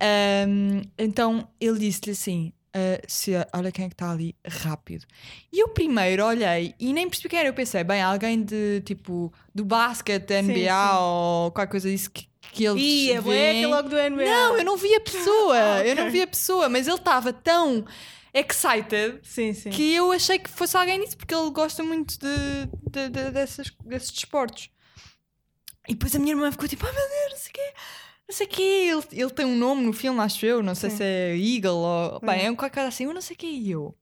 Ehm, então ele disse-lhe assim: "Ah, Sofia, olha quem é que está ali, rápido. E eu primeiro olhei e nem percebi quem era. Eu pensei, bem, alguém de tipo do basquete, da Sim, NBA sim. ou qualquer coisa disso que, que eles. Ih, é logo do NBA. Não, eu não vi a *laughs* pessoa. Ah, Eu não vi a pessoa, mas ele estava tão excited Sim, que eu achei que fosse alguém disso, porque ele gosta muito de, de- de- dessas, desses desportos. E depois a minha irmã ficou tipo, ah meu Deus, não sei o quê. Não sei o quê. Ele, ele tem um nome no filme, acho eu. Não sei Sim. se é Eagle ou. Bem, Hum. é um qualquer assim. Eu não sei o quê. E eu.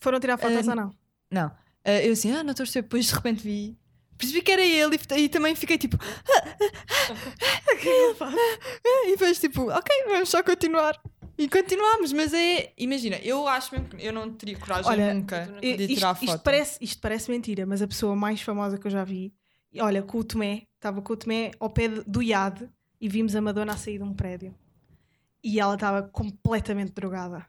Foram tirar fotos Ah, ou não? Não. Ah, eu assim, ah, não estou a perceber. Depois de repente vi. Percebi que era ele e, e também fiquei tipo. E depois tipo, ok, vamos só continuar. E continuámos, mas é. Imagina, eu acho mesmo que eu não teria coragem Olha, nunca de Isto, tirar isto foto. parece, isto parece mentira, mas a pessoa mais famosa que eu já vi, olha, com o Tomé, estava com o Tomé ao pé do IAD e vimos a Madonna a sair de um prédio. E ela estava completamente drogada.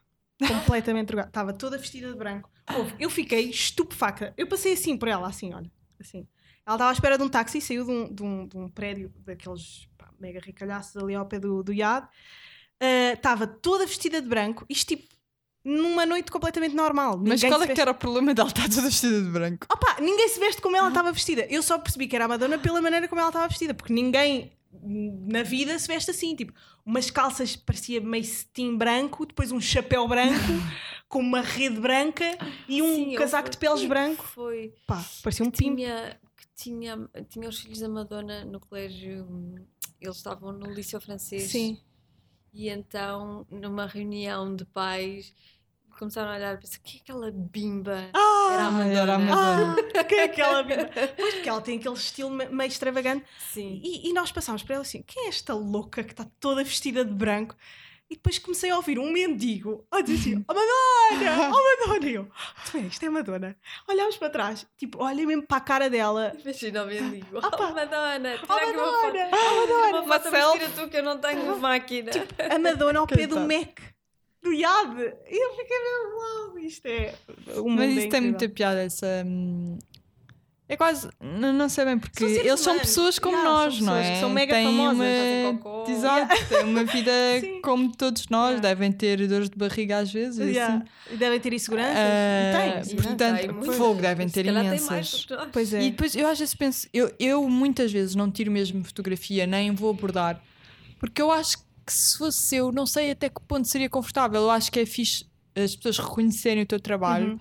Completamente *laughs* drogada. Estava toda vestida de branco. Eu fiquei estupefacta. Eu passei assim por ela, assim, olha. Assim. Ela estava à espera de um táxi, saiu de um, de um, de um prédio daqueles pá, mega ricalhaços ali ao pé do, do IAD. Ah, Estava toda vestida de branco. Isto tipo numa noite completamente normal. Mas Ninguém qual é que era o problema dela estar toda vestida de branco? Opa, ninguém se veste como ela estava vestida. Eu só percebi que era a Madonna pela maneira como ela estava vestida, porque ninguém na vida se veste assim, tipo, umas calças parecia meio cetim branco, depois um chapéu branco *laughs* com uma rede branca e um Sim, casaco de peles branco. Foi. Pá, parecia um pimpo. Tinha, que tinha, tinha os filhos da Madonna no colégio, eles estavam no Liceu Francês. Sim. E então, numa reunião de pais, começaram a olhar e pensar: quem é aquela bimba? Ah, Era a Madonna. era a Madonna. que é aquela bimba. *laughs* Pois, porque ela tem aquele estilo me- meio extravagante. Sim. E, e nós passámos para ela assim: quem é esta louca que está toda vestida de branco? E depois comecei a ouvir um mendigo a dizer assim: Oh Madonna! Oh Madonna! E eu, tu é, isto é Madonna. Olhámos para trás, tipo, olha mesmo para a cara dela. Imagina o mendigo. Ah, pá. Oh, Madonna! Tira Oh aqui uma foto. Madonna! Oh Madonna! Uma foto, tu que eu não tenho máquina. A Madonna ao pé do. Mac, do IAD. E eu fiquei mesmo, uau, isto é. Mas é isso tem muita piada, essa. hum, É quase. Não, não sei bem, porque eles são pessoas como Yeah, são nós, não pessoas é? que são mega têm famosas, uma... *laughs* Exato, têm uma vida *laughs* como todos nós, Yeah. devem ter dores de barriga às vezes. e Yeah. assim. E devem ter inseguranças. Sim, inseguranças. portanto, tem fogo devem ter tem imensas. Pois é. E depois eu às vezes penso, eu, eu muitas vezes não tiro mesmo fotografia, nem vou abordar, porque eu acho que se fosse eu, não sei até que ponto seria confortável. Eu acho que é fixe as pessoas reconhecerem o teu trabalho. Uhum.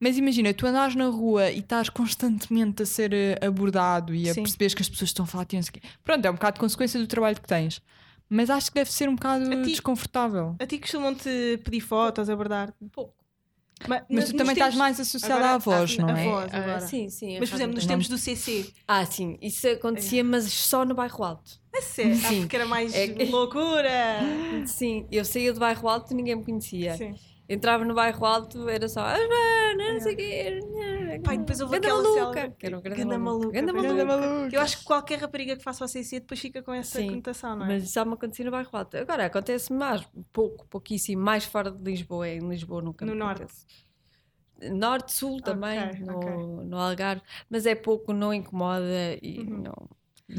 Mas imagina, tu andares na rua e estás constantemente a ser eh, abordado e a Sim. perceberes que as pessoas estão a falar não sei quê. Pronto, é um bocado de consequência do trabalho que tens. Mas acho que deve ser um bocado A ti- desconfortável. A ti costumam-te pedir fotos, abordar? Pouco. Mas, Mas tu também estás mais associada agora- à voz, ah, não a é? voz. Ah, agora. sim, sim. Mas, por exemplo, nos Não. tempos do CC. Ah, sim, isso acontecia, mas só no bairro alto. É sério? Ah, porque era mais É que- loucura. *laughs* Sim, eu saía do bairro alto e ninguém me conhecia. Sim. Entrava no bairro alto, era só, ah, Joana, não sei o quê. E depois houve Ganda aquela maluca. célebre- Que era um grande Ganda maluca, Ganda pois é. maluca. Eu acho que qualquer rapariga que faça o CC depois fica com essa Sim, conotação, não é? Mas isso só me acontecia no bairro alto. Agora, acontece mais, pouco, pouquíssimo, mais fora de Lisboa. Em Lisboa nunca No me norte. acontece. Norte, Sul também, Ok, no, ok. no Algarve, mas é pouco, não incomoda e Uhum. não,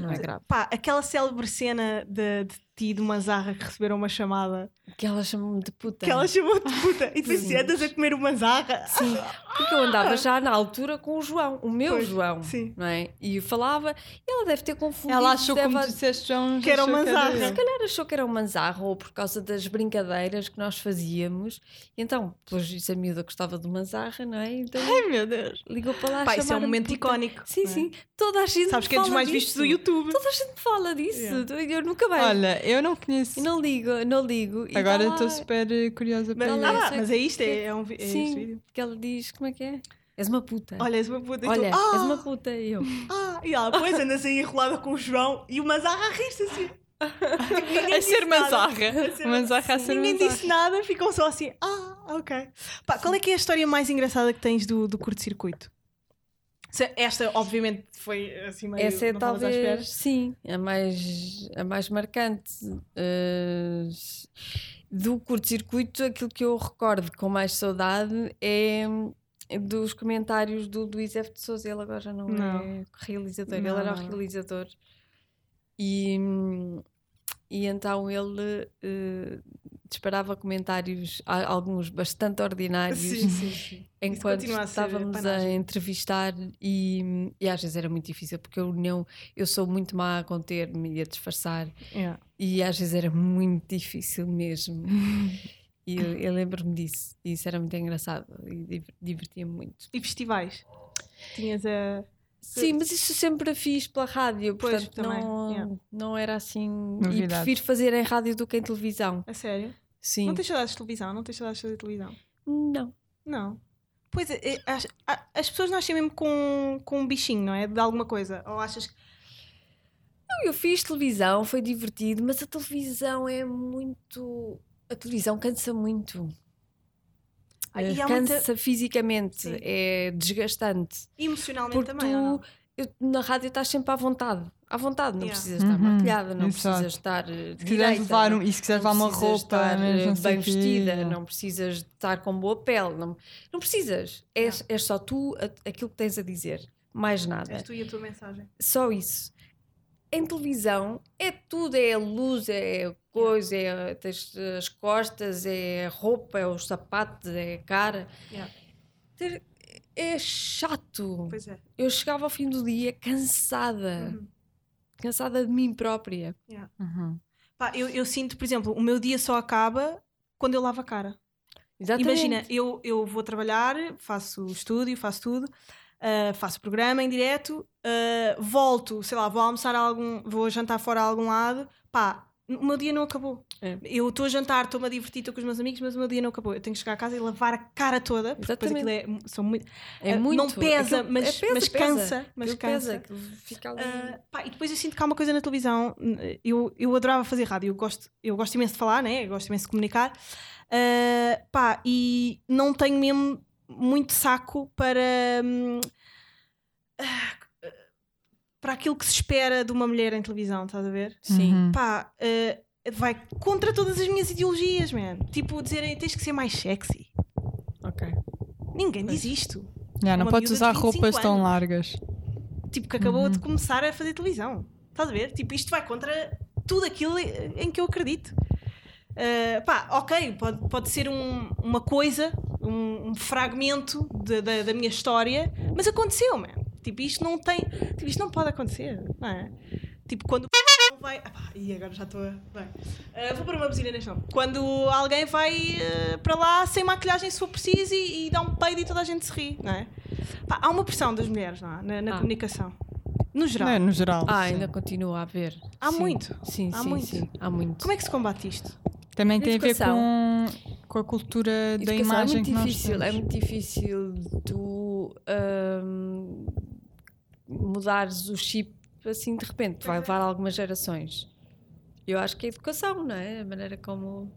não é grave. Pá, aquela célebre cena de, de ti e de uma zarra que receberam uma chamada Que ela chamou-me de puta. que ela chamou de puta e depois Sim. andas a comer uma zarra. Sim, porque eu andava *laughs* já na altura com o João, o meu Pois, João, sim. não é? E falava, e ela deve ter confundido. Ela achou, deve, como tu disseste, João, Que era uma zarra. Se calhar achou que era um manzarro ou por causa das brincadeiras que nós fazíamos. E então, depois isso a miúda gostava de manzarra, não é? Então Ai meu Deus. ligou para lá Pá, isso é um momento icónico. Sim, é? sim. Toda a gente Sabes que é dos mais disso. vistos do YouTube. Toda a gente me fala disso. Yeah. Eu nunca mais. Olha, eu não conheço. Não ligo, não ligo. E Agora tá lá estou super eh, curiosa Mas, para Olha, ver. ah, mas é isto, é, é um é Sim. este vídeo. Que ela diz, como é que é? És uma puta. Olha, és uma puta. e tu, Olha, ah, és uma puta. E eu. Ah, e ela depois andas aí enrolada com o João e uma zarra a rir-se assim. *laughs* Ninguém A ser nada. manzarra. A ser- Manzarra a ser Ninguém manzarra. disse nada, ficam só assim. Ah, ok. Pá, qual é que é a história mais engraçada que tens do, do curto-circuito? Esta, obviamente, foi assim meio. Essa é talvez, sim, a mais, a mais marcante. Uh, do curto-circuito, aquilo que eu recordo com mais saudade é dos comentários do Luís F. de Souza. Ele agora já não, Não. é realizador, Não, ele era o realizador. E, e então ele uh, disparava comentários, a- alguns bastante ordinários Sim, sim, sim. enquanto a estávamos a panagem. entrevistar e, e às vezes era muito difícil porque eu não eu sou muito má a conter-me e a disfarçar Yeah. e às vezes era muito difícil mesmo e eu, eu lembro-me disso e isso era muito engraçado e div- divertia-me muito E festivais? Tinhas a. sim mas isso sempre a fiz pela rádio Pois, portanto também, não, yeah. não era assim e Novidade. prefiro fazer em rádio do que em televisão A sério? sim Não tens saudades de televisão? Não tens saudades de fazer televisão? não Não. Pois é, é, as, as pessoas nascem mesmo com, com um bichinho, não é? De alguma coisa. Ou achas que. Não, Eu fiz televisão, foi divertido, mas a televisão é muito. A televisão cansa muito. Ah, e Eh, há cansa muita- fisicamente, Sim. é desgastante. Emocionalmente Porque também. tu, eu- na rádio estás sempre à vontade. À vontade, não Yeah. precisas estar Uhum, maquilhada, não exato. precisas estar eh, Se quiseres direita, levar um, e se quiseres levar uma roupa eh, bem vestida, não precisas estar com boa pele, não, não precisas. És, és só tu a- aquilo que tens a dizer, mais nada És tu e a tua mensagem. só isso. Em televisão é tudo, é a luz, é a coisa, é tens as costas, é a roupa, é os sapatos, é a cara. Yeah. É chato. Pois é. Eu chegava ao fim do dia cansada, Uhum. cansada de mim própria. Uhum. Pá, eu, eu sinto, por exemplo, o meu dia só acaba quando eu lavo a cara. Exatamente. Imagina, eu, eu vou trabalhar, faço estúdio, faço tudo, ah, faço programa em direto, ah, volto, sei lá, vou almoçar a algum, vou jantar fora a algum lado, pá, o meu dia não acabou. É. Eu estou a jantar, estou-me a divertir, estou com os meus amigos, mas o meu dia não acabou. Eu tenho que chegar a casa e lavar a cara toda, porque depois aquilo é, são muito, É ah, muito. não pesa, aquilo- mas, é pesa, mas pesa. cansa, mas pesa, cansa. ali. Ah, pá, e depois eu sinto que há uma coisa na televisão. Eu, eu adorava fazer rádio, eu gosto, eu gosto imenso de falar, né? eu gosto imenso de comunicar. Ah, pá, e não tenho mesmo muito saco para. hum, para aquilo que se espera de uma mulher em televisão, estás a ver? Sim. Uhum. Pá, ah, vai contra todas as minhas ideologias, man. Tipo, dizerem tens que ser mais sexy. Ok. Ninguém diz isto. Já, não podes usar 25 roupas tão anos. largas. tipo, que acabou Uhum. de começar a fazer televisão. Estás a ver? Tipo, isto vai contra tudo aquilo em que eu acredito. Uh, pá, ok, pode, pode ser um- uma coisa, um, um fragmento de- da- da minha história, mas aconteceu, man. Tipo, isto não tem. Tipo, isto não pode acontecer, não é? Tipo, quando *coughs* vai. Ah, pá, e agora já estou a. Bem, Uh, vou pôr uma buzina neste nome. Quando alguém vai uh, para lá sem maquilhagem, se for preciso, e, e dá um peido e toda a gente se ri, não é? Pá, há uma pressão das mulheres não é? na, na Ah. comunicação. No geral. Não é, no geral. Ah, sim. ainda continua a haver. Há Sim. muito. Sim, Há sim, muito. sim. Há muito. Como é que se combate isto? Também tem a ver com, com a cultura da Educação imagem é muito que nós difícil, é temos. muito difícil tu ahm, mudares o chip assim de repente, vai levar algumas gerações. Eu acho que é educação, não é? A maneira como.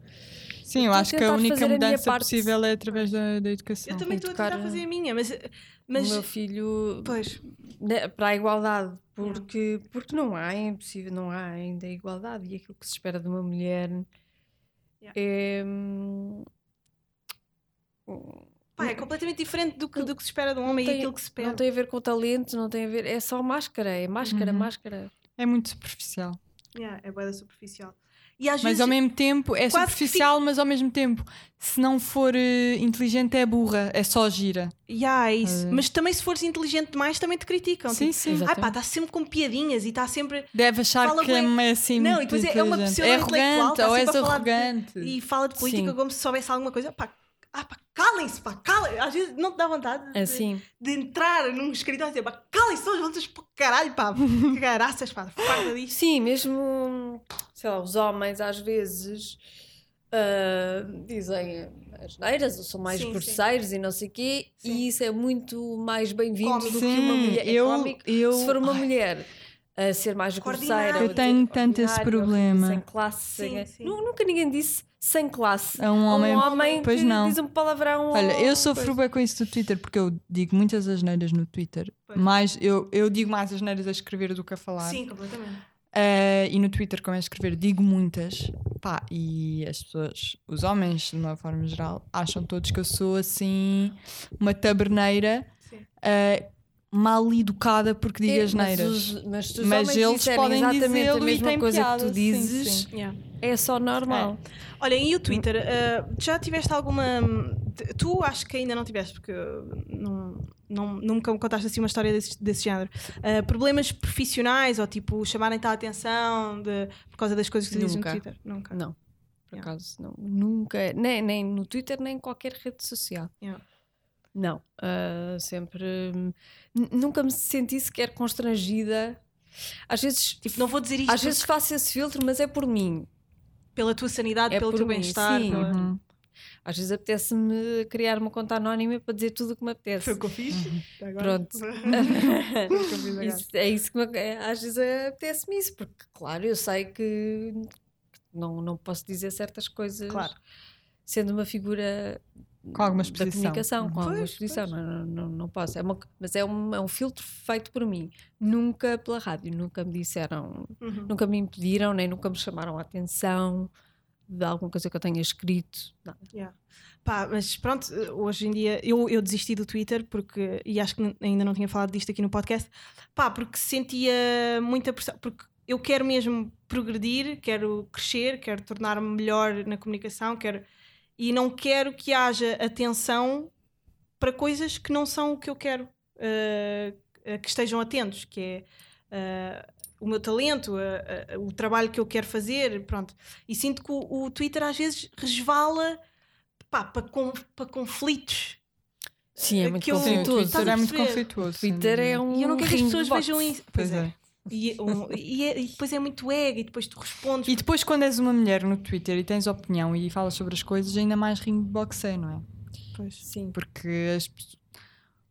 Sim, eu a acho que a única a mudança parte. possível é através da, da educação. Eu também estou a tentar fazer a minha, mas. mas o meu filho pois, né, para a igualdade, porque, porque não há, é impossível, não há ainda igualdade e aquilo que se espera de uma mulher Yeah. é. hum, Pá, é completamente diferente do que, do que se espera de um homem e tem- aquilo que se espera. Não tem a ver com talento, não tem a ver. É só máscara, é máscara, Uhum. máscara. É muito superficial. Yeah, é boa superficial. E às Mas vezes ao mesmo tempo é superficial, mas ao mesmo tempo, se não for eh, inteligente, é burra, é só gira. Yeah, é isso. Eh. Mas também se fores inteligente demais também te criticam. Sim, Tipo, sim. Ai pá, está sempre com piadinhas e está sempre. Deve achar Fala que é bué- meio assim. Não, e depois é- é uma pessoa É intelectual, arrogante ou és sempre a falar de- arrogante. E fala de política Sim. como se soubesse alguma coisa. Pá, ah, pá, calem-se, pá, calem Às vezes não te dá vontade de, Assim. de entrar num escritório e dizer, pá, calem-se todos, para o caralho, pá, que *laughs* caraças, pá, farta disto. Sim, mesmo, sei lá, os homens às vezes ah, dizem as neiras, ou são mais Sim, sim. grosseiros e não sei o quê, Sim. e isso é muito mais bem-vindo do que uma mulher. É eu, eu, Se for uma Ai, mulher a ser mais grosseira, Eu tenho tanto esse ordinária, problema. Sem classe, Sim, sem... sim. Nu- Nunca ninguém disse sem classe. a um homem. um homem pois que não. diz um palavrão. Olha, eu sofro bem com isso do Twitter porque eu digo muitas asneiras no Twitter. Pois. Mais, eu, eu digo mais asneiras a escrever do que a falar. Sim, completamente. Eh, e no Twitter, como é a escrever, digo muitas. Pá, e as pessoas, os homens, de uma forma geral, acham todos que eu sou assim uma taberneira Sim. Mal educada porque É, asneiras. Mas, os, mas se os Mas eles podem exatamente dizê-lo a mesma coisa piada, que tu sim, dizes, sim. Yeah. é só normal. Olha, e o Twitter, ah, já tiveste alguma. Tu acho que ainda não tiveste, porque não, não, nunca me contaste assim uma história desse, desse género. Ah, problemas profissionais ou tipo chamarem-te a atenção de, por causa das coisas que tu dizes no Nunca. Twitter? Nunca. Não, por Yeah. acaso, não. Nunca, nem, nem no Twitter, nem em qualquer rede social. Yeah. Não, ah, sempre. hum, Nunca me senti sequer constrangida. Às vezes, Tipo, não vou dizer isto às vezes faço esse filtro, mas é por mim. pela tua sanidade, é pelo teu bem-estar. sim. pela- Uhum. Às vezes apetece-me criar uma conta anónima para dizer tudo o que me apetece. Foi o que eu fiz. Uhum. Pronto. *laughs* Isso- é isso que me, é, às vezes apetece-me isso, porque claro, eu sei que não, não posso dizer certas coisas Claro. sendo uma figura Com alguma da exposição. comunicação, com Uhum. alguma Pois, exposição, pois. não, não, não posso. É uma, mas é um, é um filtro feito por mim, nunca pela rádio, nunca me disseram, Uhum. nunca me impediram, nem nunca me chamaram a atenção de alguma coisa que eu tenha escrito. Yeah. Pá, mas pronto, hoje em dia eu, eu desisti do Twitter porque, e acho que ainda não tinha falado disto aqui no podcast, pá, porque sentia muita pressão, porque eu quero mesmo progredir, quero crescer, quero tornar-me melhor na comunicação, quero e não quero que haja atenção para coisas que não são o que eu quero eh, que estejam atentos, que é eh, o meu talento, eh, o trabalho que eu quero fazer, pronto. E sinto que o, o Twitter às vezes resvala pá, para, para conflitos. Sim, é Eh, muito o conflituoso. Twitter é muito conflituoso. Twitter é um E eu não quero que as pessoas vejam isso. Pois é. E, um- e é- e depois é muito ego, e depois tu respondes. E depois, quando és uma mulher no Twitter e tens opinião e falas sobre as coisas, ainda mais ringue de não é? Pois. Sim. Porque as,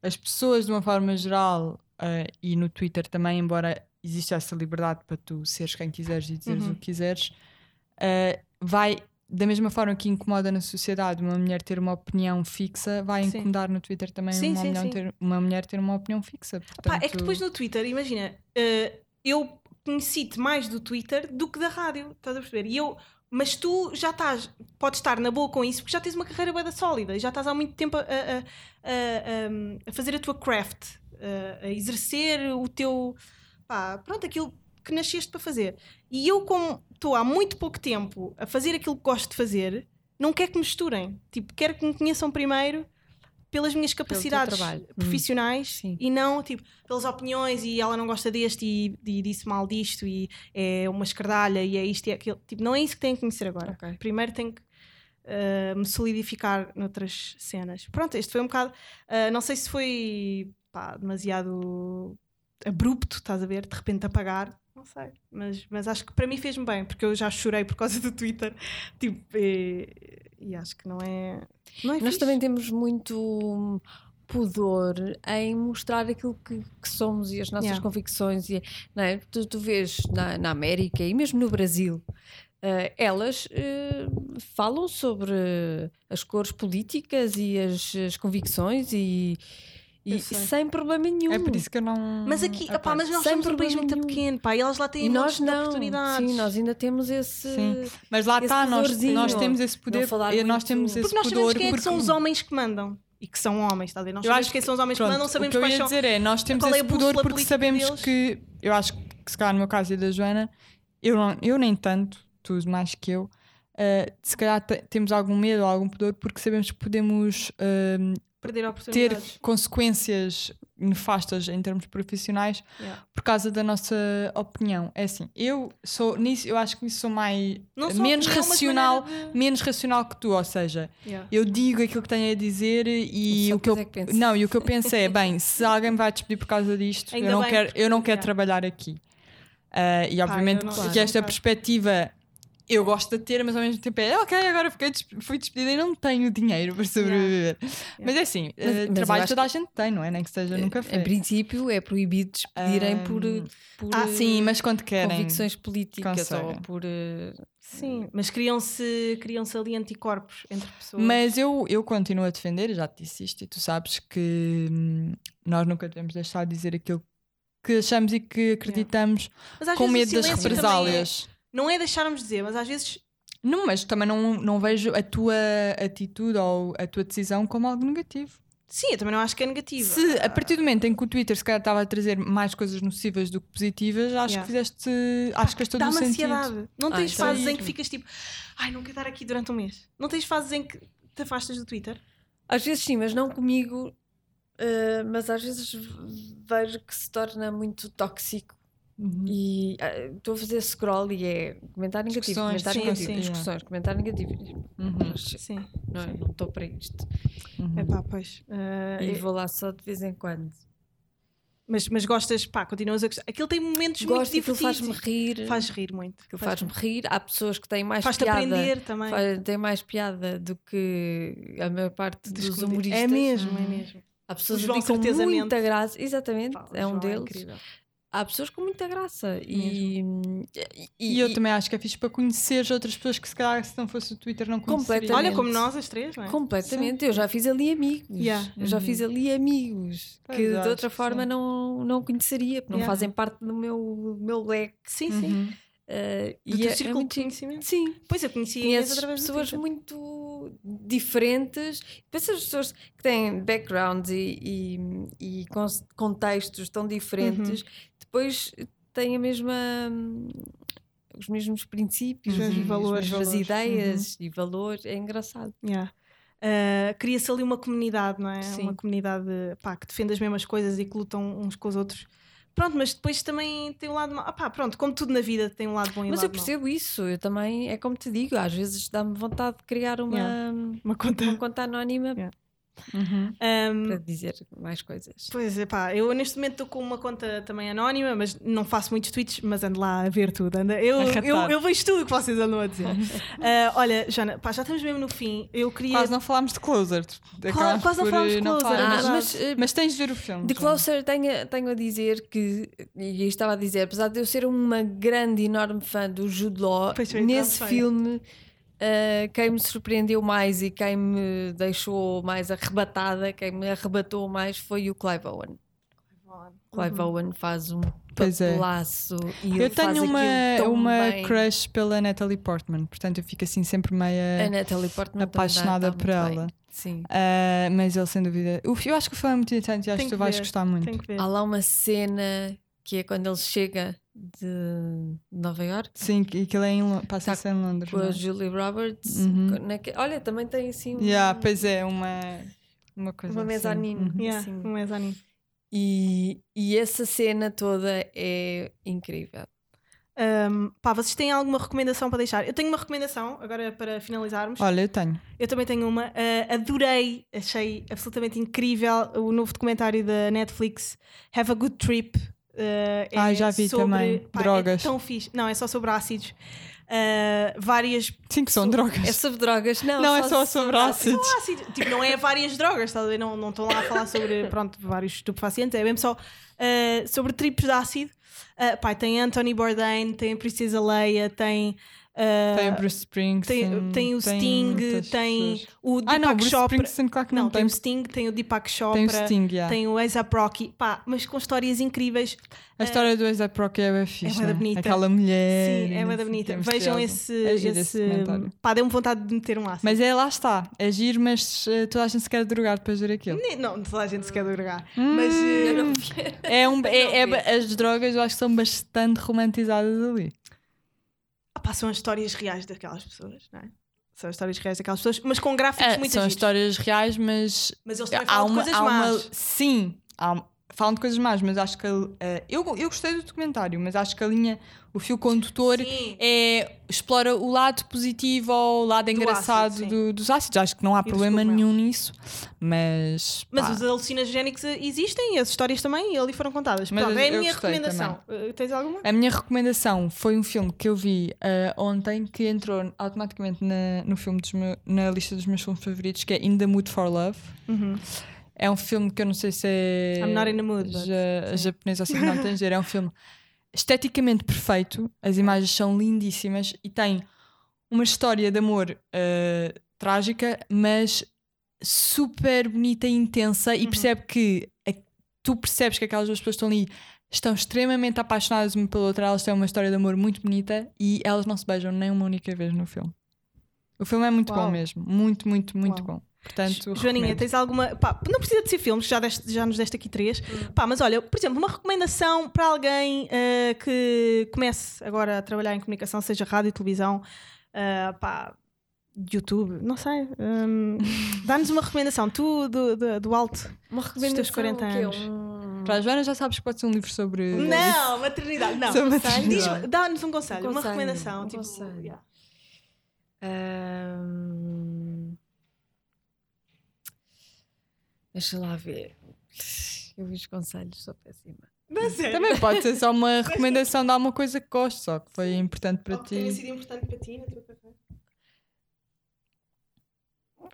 as pessoas, de uma forma geral, eh, e no Twitter também, embora exista essa liberdade para tu seres quem quiseres e dizeres Uhum. o que quiseres, eh, vai, da mesma forma que incomoda na sociedade uma mulher ter uma opinião fixa, vai Sim. incomodar no Twitter também Sim, uma, sim, mulher. Ter, uma mulher ter uma opinião fixa. Pá, Portanto, é que depois no Twitter, imagina, eh, eu conheci-te mais do Twitter do que da rádio, estás a perceber? E eu, mas tu já estás, podes estar na boa com isso porque já tens uma carreira bem sólida, e já estás há muito tempo a, a- a- a- fazer a tua craft, a, a exercer o teu, pá, pronto, aquilo que nasceste para fazer. E eu, como estou há muito pouco tempo a fazer aquilo que gosto de fazer, não quero que me misturem. Tipo, quero que me conheçam primeiro pelas minhas capacidades. Hum. profissionais Sim. e não tipo pelas opiniões e ela não gosta deste e, e disse mal disto e é uma escardalha e é isto e é aquilo. Tipo, não é isso que tenho que conhecer agora. Ok. Primeiro tenho que ah, me solidificar noutras cenas. Pronto, este foi um bocado. ah, não sei se foi pá, demasiado abrupto, estás a ver? De repente apagar. Não sei, mas, mas acho que para mim fez-me bem, porque eu já chorei por causa *laughs* do Twitter. Tipo, e, e acho que não é. Não é Nós fixe. também temos muito pudor em mostrar aquilo que, que somos e as nossas Yeah. convicções. E, não é? tu, tu vês na, na América e mesmo no Brasil, eh, elas eh, falam sobre as cores políticas e as, as convicções e, e sem problema nenhum. É por isso que eu não. Mas aqui, Epá, opá, mas nós somos um país problema muito pequeno, pá, e elas lá têm e nós não. oportunidades. Sim, nós ainda temos esse. Sim. Mas lá está, nós, nós temos esse poder. falar eh, nós temos esse Porque nós sabemos pudor. quem é que são porque- os homens que mandam. e que são homens, está a ver? Nós Eu sabemos acho quem são os homens que Pronto, mandam, o sabemos que eu quais ia são. dizer é, nós temos é esse a pudor porque sabemos deles. que, eu acho que se calhar no meu caso e da Joana, eu, não, eu nem tanto, tu mais que eu, uh, se calhar te- temos algum medo ou algum pudor porque sabemos que podemos um, Perder ter consequências nefastas em termos profissionais Yeah. por causa da nossa opinião. É assim, eu sou nisso, eu acho que sou mais menos opinião, racional, de- menos racional que tu, ou seja, Yeah. eu digo aquilo que tenho a dizer e Só o que eu é que não, e o que eu penso é, *laughs* bem, se alguém vai despedir por causa disto, Ainda eu não bem, quero, eu não quero yeah. trabalhar aqui. Ah, e obviamente não- que claro. esta Claro. perspectiva eu gosto de ter, mas ao mesmo tempo é ok, agora fiquei des- fui despedida e não tenho dinheiro para sobreviver. Mas é assim, Mas- eh, mas trabalho toda a gente tem, não é? Nem que esteja num café. Em princípio, é proibido despedirem por, Ahm, por Ah, eh, sim, mas quando querem. convicções políticas ou conseguem. por. eh, Sim, mas criam-se criam ali anticorpos entre pessoas. Mas eu, eu continuo a defender, já te disse isto, e tu sabes que hum, nós nunca devemos deixar de dizer aquilo que achamos e que acreditamos às com medo das também represálias. Não é deixarmos de dizer, mas às vezes Não, mas também não, não vejo a tua atitude ou a tua decisão como algo negativo. sim, eu também não acho que é negativo. Se a partir do momento em que o Twitter se calhar estava a trazer mais coisas nocivas do que positivas, acho Yeah. que fizeste. Acho que fez todo Dá o uma sentido. ansiedade. Não Ah, tens é fases em que ficas tipo, ai, não quero estar aqui durante um mês. Não tens fases em que te afastas do Twitter. Às vezes sim, mas não comigo. eh, mas às vezes vejo que se torna muito tóxico Uhum. e eh, estou a fazer scroll e é comentário negativo, Discussões, comentário sim, negativo, sim. discussões, comentário negativo. Uhum. Mas, Sim. não, sim. não estou para isto. Uhum. É pá, pois. Uh, E é- vou lá só de vez em quando. mas, mas gostas, pá, continuas a gostar. Aquilo tem momentos muito Gosto, aquilo divertidos. faz-me rir. Faz rir muito. Aquilo faz-me rir. Há pessoas que têm mais Faz-te piada. aprender também. fa- têm mais piada do que a maior parte dos Descobrir. humoristas. É mesmo, é mesmo. Há pessoas João, com muita graça. Exatamente, é um João deles. incrível. Há pessoas com muita graça. E, e, E eu também acho que é fixe para conhecer outras pessoas que se calhar se não fosse o Twitter não conheceria. Olha, como nós as três, não é? Completamente, eu já fiz ali amigos. Yeah. Eu já fiz ali amigos Pois, que de outra forma sim. não, não conheceria, porque não Yeah. fazem parte do meu, meu leque. Sim, sim. Uhum. Uh, Do e teu é- é círculo muito de conhecimento. Sim, Pois eu conheci conheces através pessoas muito diferentes. Depois as pessoas que têm backgrounds e, e, e contextos tão diferentes, Uhum. Depois têm a mesma. os mesmos princípios, Os mesmos e valores, as mesmas valores. ideias e valores. É engraçado. Yeah. Uh, Cria-se ali uma comunidade, não é? Sim. Uma comunidade pá, que defende as mesmas coisas e que lutam uns com os outros. Pronto, mas depois também tem um lado mau. Ah, pá, pronto, como tudo na vida tem um lado bom e um Mas lado eu percebo isso, eu também, é como te digo, às vezes dá-me vontade de criar uma, Yeah. Uma conta. uma conta anónima Yeah. Uhum. Um, para dizer mais coisas. Pois é, pá, eu neste momento estou com uma conta também anónima, mas não faço muitos tweets, mas ando lá a ver tudo. Ando, eu, eu, eu vejo tudo o que vocês andam a dizer. *laughs* Ah, olha, Jana, pá, já estamos mesmo no fim. Eu queria. Quase não falámos de Closer. Acabámos quase não falámos de eh, não Closer, falar. é Ah, mas, eh, Mas tens de ver o filme. Joana. Closer tenho, tenho a dizer que, e eu estava a dizer, apesar de eu ser uma grande, enorme fã do Jude Law, Pois foi, nesse filme ah, quem me surpreendeu mais e quem me deixou mais arrebatada, quem me arrebatou mais foi o Clive Owen. Clive Uhum. Owen faz um é. papelaço e ele Eu faz tenho uma, uma bem. crush pela Natalie Portman, portanto eu fico assim sempre meia dá- apaixonada por bem. ela. Sim. Ah, mas ele sem dúvida. Eu acho que o filme é muito interessante e acho que tu vais ver, gostar muito. Há lá uma cena que é quando ele chega de Nova York Sim, e aquilo é em, Lo- passa-se em Londres. com não a é? Julie Roberts. Uhum. naque- Olha, também tem assim um- Yeah, pois é, uma, uma coisa uma assim. mezanine. Uhum. Yeah, assim. um mezzanine. E, e essa cena toda é incrível. Um, pá, vocês têm alguma recomendação para deixar? Eu tenho uma recomendação, agora para finalizarmos. Olha, eu tenho. Eu também tenho uma. Uh, adorei, achei absolutamente incrível o novo documentário da Netflix, Have a Good Trip. Uh, é Ah, já vi sobre- também. pá, Drogas. É tão fixe. Não, é só sobre ácidos. Uh, várias. Sim, que são So- drogas. É sobre drogas? Não, não, é só sobre ácidos. Só ácidos. Tipo, não é várias drogas, ver? Não, não estão lá a falar sobre *laughs* pronto, vários estupefacientes, é mesmo só uh, sobre tripos de ácido. Uh, pá, tem Anthony Bourdain, tem a Princesa Leia, tem Uh, Tem o Bruce Springsteen. tem, tem o Sting, tem pessoas. o Ah, não, Deepak Bruce Chopra. Springsteen, claro que não, Não, tem tem. o Sting, tem o Deepak Chopra, Tem o Sting, yeah. tem o A$AP Rocky, pá, mas com histórias incríveis. A história do A$AP Rocky é bem fixe, da né? bonita. Aquela mulher. Sim, é não bem bonita. quê, Vejam esse. É giro esse pá, deu-me vontade de meter um aço. Mas é, lá está. É giro, mas eh, toda a gente se quer drogar depois de ver aquilo. Nem- Não, toda a gente se quer drogar. Hum. Mas. eh, *laughs* *laughs* não. É um, é, é Não as drogas eu acho que são bastante romantizadas ali. Pá, são as histórias reais daquelas pessoas, não é? São as histórias reais daquelas pessoas, mas com gráficos É, muito são giros. histórias reais, mas Mas eles também há falam uma, coisas há uma- más. sim, há- falam de coisas más, mas acho que eh, eu, eu gostei do documentário, mas acho que a linha, o fio condutor Sim. é explora o lado positivo ou o lado engraçado ácido, do- dos ácidos. Acho que não há E problema nenhum nisso, mas Mas pá, os alucinogénicos existem e as histórias também ali foram contadas. Mas Pronto, é a minha recomendação. Eh, Tens alguma? A minha recomendação foi um filme que eu vi eh, ontem que entrou automaticamente na, no filme dos meu- na lista dos meus filmes favoritos, que é In the Mood for Love. Uhum. É um filme que eu não sei se é I'm not in the mood, ja- japonês ou assim, não de dizer. É um filme esteticamente perfeito, as imagens são lindíssimas e tem uma história de amor eh, trágica, mas super bonita e intensa e Uhum. percebe que a- tu percebes que aquelas duas pessoas estão ali estão extremamente apaixonadas uma pela outra, elas têm uma história de amor muito bonita e elas não se beijam nem uma única vez no filme. O filme é muito Uau. bom mesmo, muito, muito, muito Uau. bom. Portanto, Joaninha, recomendo. tens alguma. Pá, não precisa de ser filmes, já, deste- já nos deste aqui três. Hum. Pá, mas olha, por exemplo, uma recomendação para alguém eh, que comece agora a trabalhar em comunicação, seja rádio, televisão, eh, pá, YouTube, não sei. hum, *laughs* Dá-nos uma recomendação, tu do, do, do alto. Uma teus recomendação 40 o quê? anos. Um- Para a Joana já sabes que pode ser um livro sobre. Não, maternidade, não. Sobre. Dá-nos um conselho, Um uma conselho, recomendação. um tipo, conselho. yeah. Ahm, Deixa lá ver. Eu vi os conselhos, sou péssima. Também pode ser só uma recomendação de alguma coisa que gostes, só que foi importante para Algo que tenha ti. sido importante para ti na tua carreira.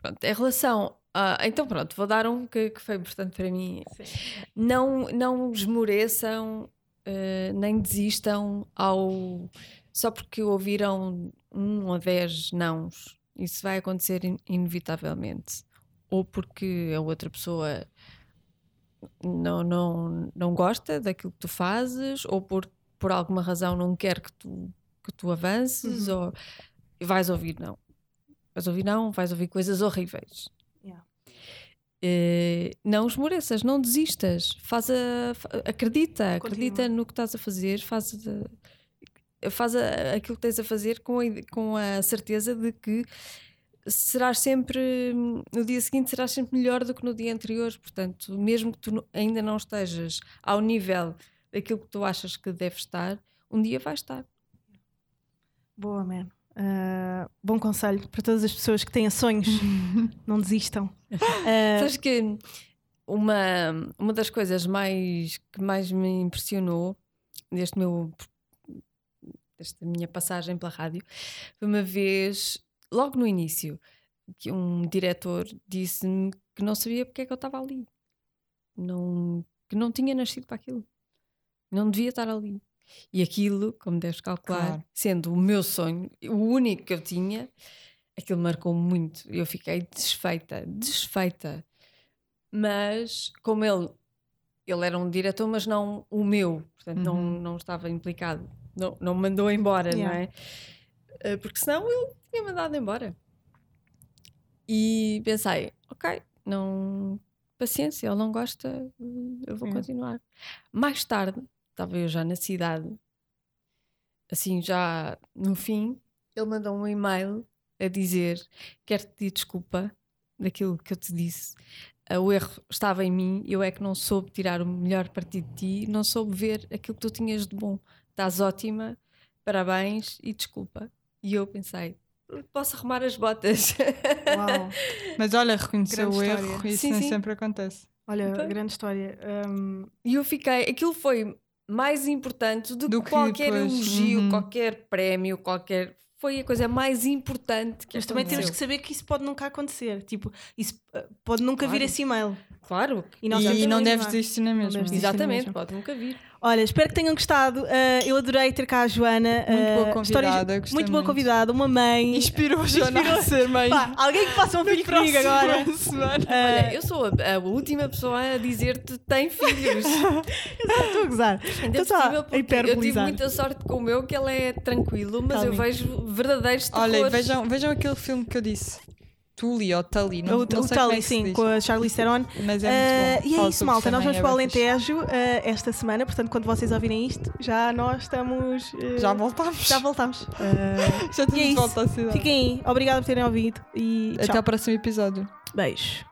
Pronto, em relação a. Então, pronto, vou dar um que, que foi importante para mim. Sim. Não, não esmoreçam, eh, nem desistam ao. Só porque ouviram um ou dez nãos. Isso vai acontecer in- inevitavelmente. Ou porque a outra pessoa não, não, não gosta daquilo que tu fazes, ou por, por alguma razão não quer que tu, que tu avances, ou vais ouvir não. Vais ouvir não, vais ouvir coisas horríveis. Yeah. Eh, não esmoreças, não desistas, faz a, acredita, acredita Continua. no que estás a fazer, faz, a- faz a- aquilo que tens a fazer com a, com a certeza de que serás sempre no dia seguinte serás sempre melhor do que no dia anterior, portanto, mesmo que tu ainda não estejas ao nível daquilo que tu achas que deves estar, um dia vais estar. Boa, man. Ah, bom conselho para todas as pessoas que têm sonhos. *laughs* não desistam. *laughs* Ah, Sabes que uma, uma das coisas mais que mais me impressionou deste meu desta minha passagem pela rádio foi uma vez, logo no início, que um diretor disse-me que não sabia porque é que eu estava ali. Não, que não tinha nascido para aquilo. Não devia estar ali. E aquilo, como deves calcular, Claro. sendo o meu sonho, o único que eu tinha, aquilo marcou muito. Eu fiquei desfeita, desfeita. Mas, como ele, ele era um diretor, mas não o meu, portanto, não, Uhum. não estava implicado, não, não me mandou embora, não Yeah. é? Eh, Porque senão ele tinha mandado embora. E pensei, ok, não. Paciência, ele não gosta, eu vou Sim. continuar. Mais tarde, estava eu já na cidade, assim, já no fim, ele mandou um e-mail a dizer: Quero-te pedir desculpa daquilo que eu te disse. Ah, O erro estava em mim, eu é que não soube tirar o melhor partido de ti, não soube ver aquilo que tu tinhas de bom. Estás ótima, parabéns e desculpa. E eu pensei: Posso arrumar as botas? uau. *laughs* Mas olha, reconheceu Grande o erro história. isso Sim, nem sim. sempre acontece. Olha, Então- grande história. Hum, E eu fiquei, aquilo foi mais importante do, Do que que qualquer depois, elogio, uhum. qualquer prémio, qualquer. Foi a coisa mais importante que mas também temos que saber que isso pode nunca acontecer. Tipo, isso uh, pode nunca vir Claro. esse e-mail. Claro. E nós E, não deves desistir na mesma. Exatamente, mesmo. pode nunca vir. Olha, espero que tenham gostado. Uh, eu adorei ter cá a Joana. Muito boa uh, convidada, histórias- gostei muito boa convidada, uma mãe. Inspirou a Joana a Inspirou- ser mãe. Pá, alguém que faça um filho comigo agora. semana. Uh, Olha, eu sou a, a última pessoa a dizer-te tem filhos. *laughs* Estou a gozar. Ainda a porque eu tive muita sorte com o meu, que ele é tranquilo, mas eu Calma. vejo verdadeiros terrores. Olha, vejam, vejam aquele filme que eu disse. Tully ou Tully, não, o não o Tully, é sim, diz. com a Charlize Theron. Mas é muito bom. e é isso, malta. Nós vamos para o é Alentejo uh, esta semana. Portanto, quando vocês ouvirem isto, já nós estamos. uh. Já voltámos. já voltamos. Uh, Já E é estamos de volta à cidade. fiquem aí. Obrigada por terem ouvido. E Até tchau. ao próximo episódio. Beijo.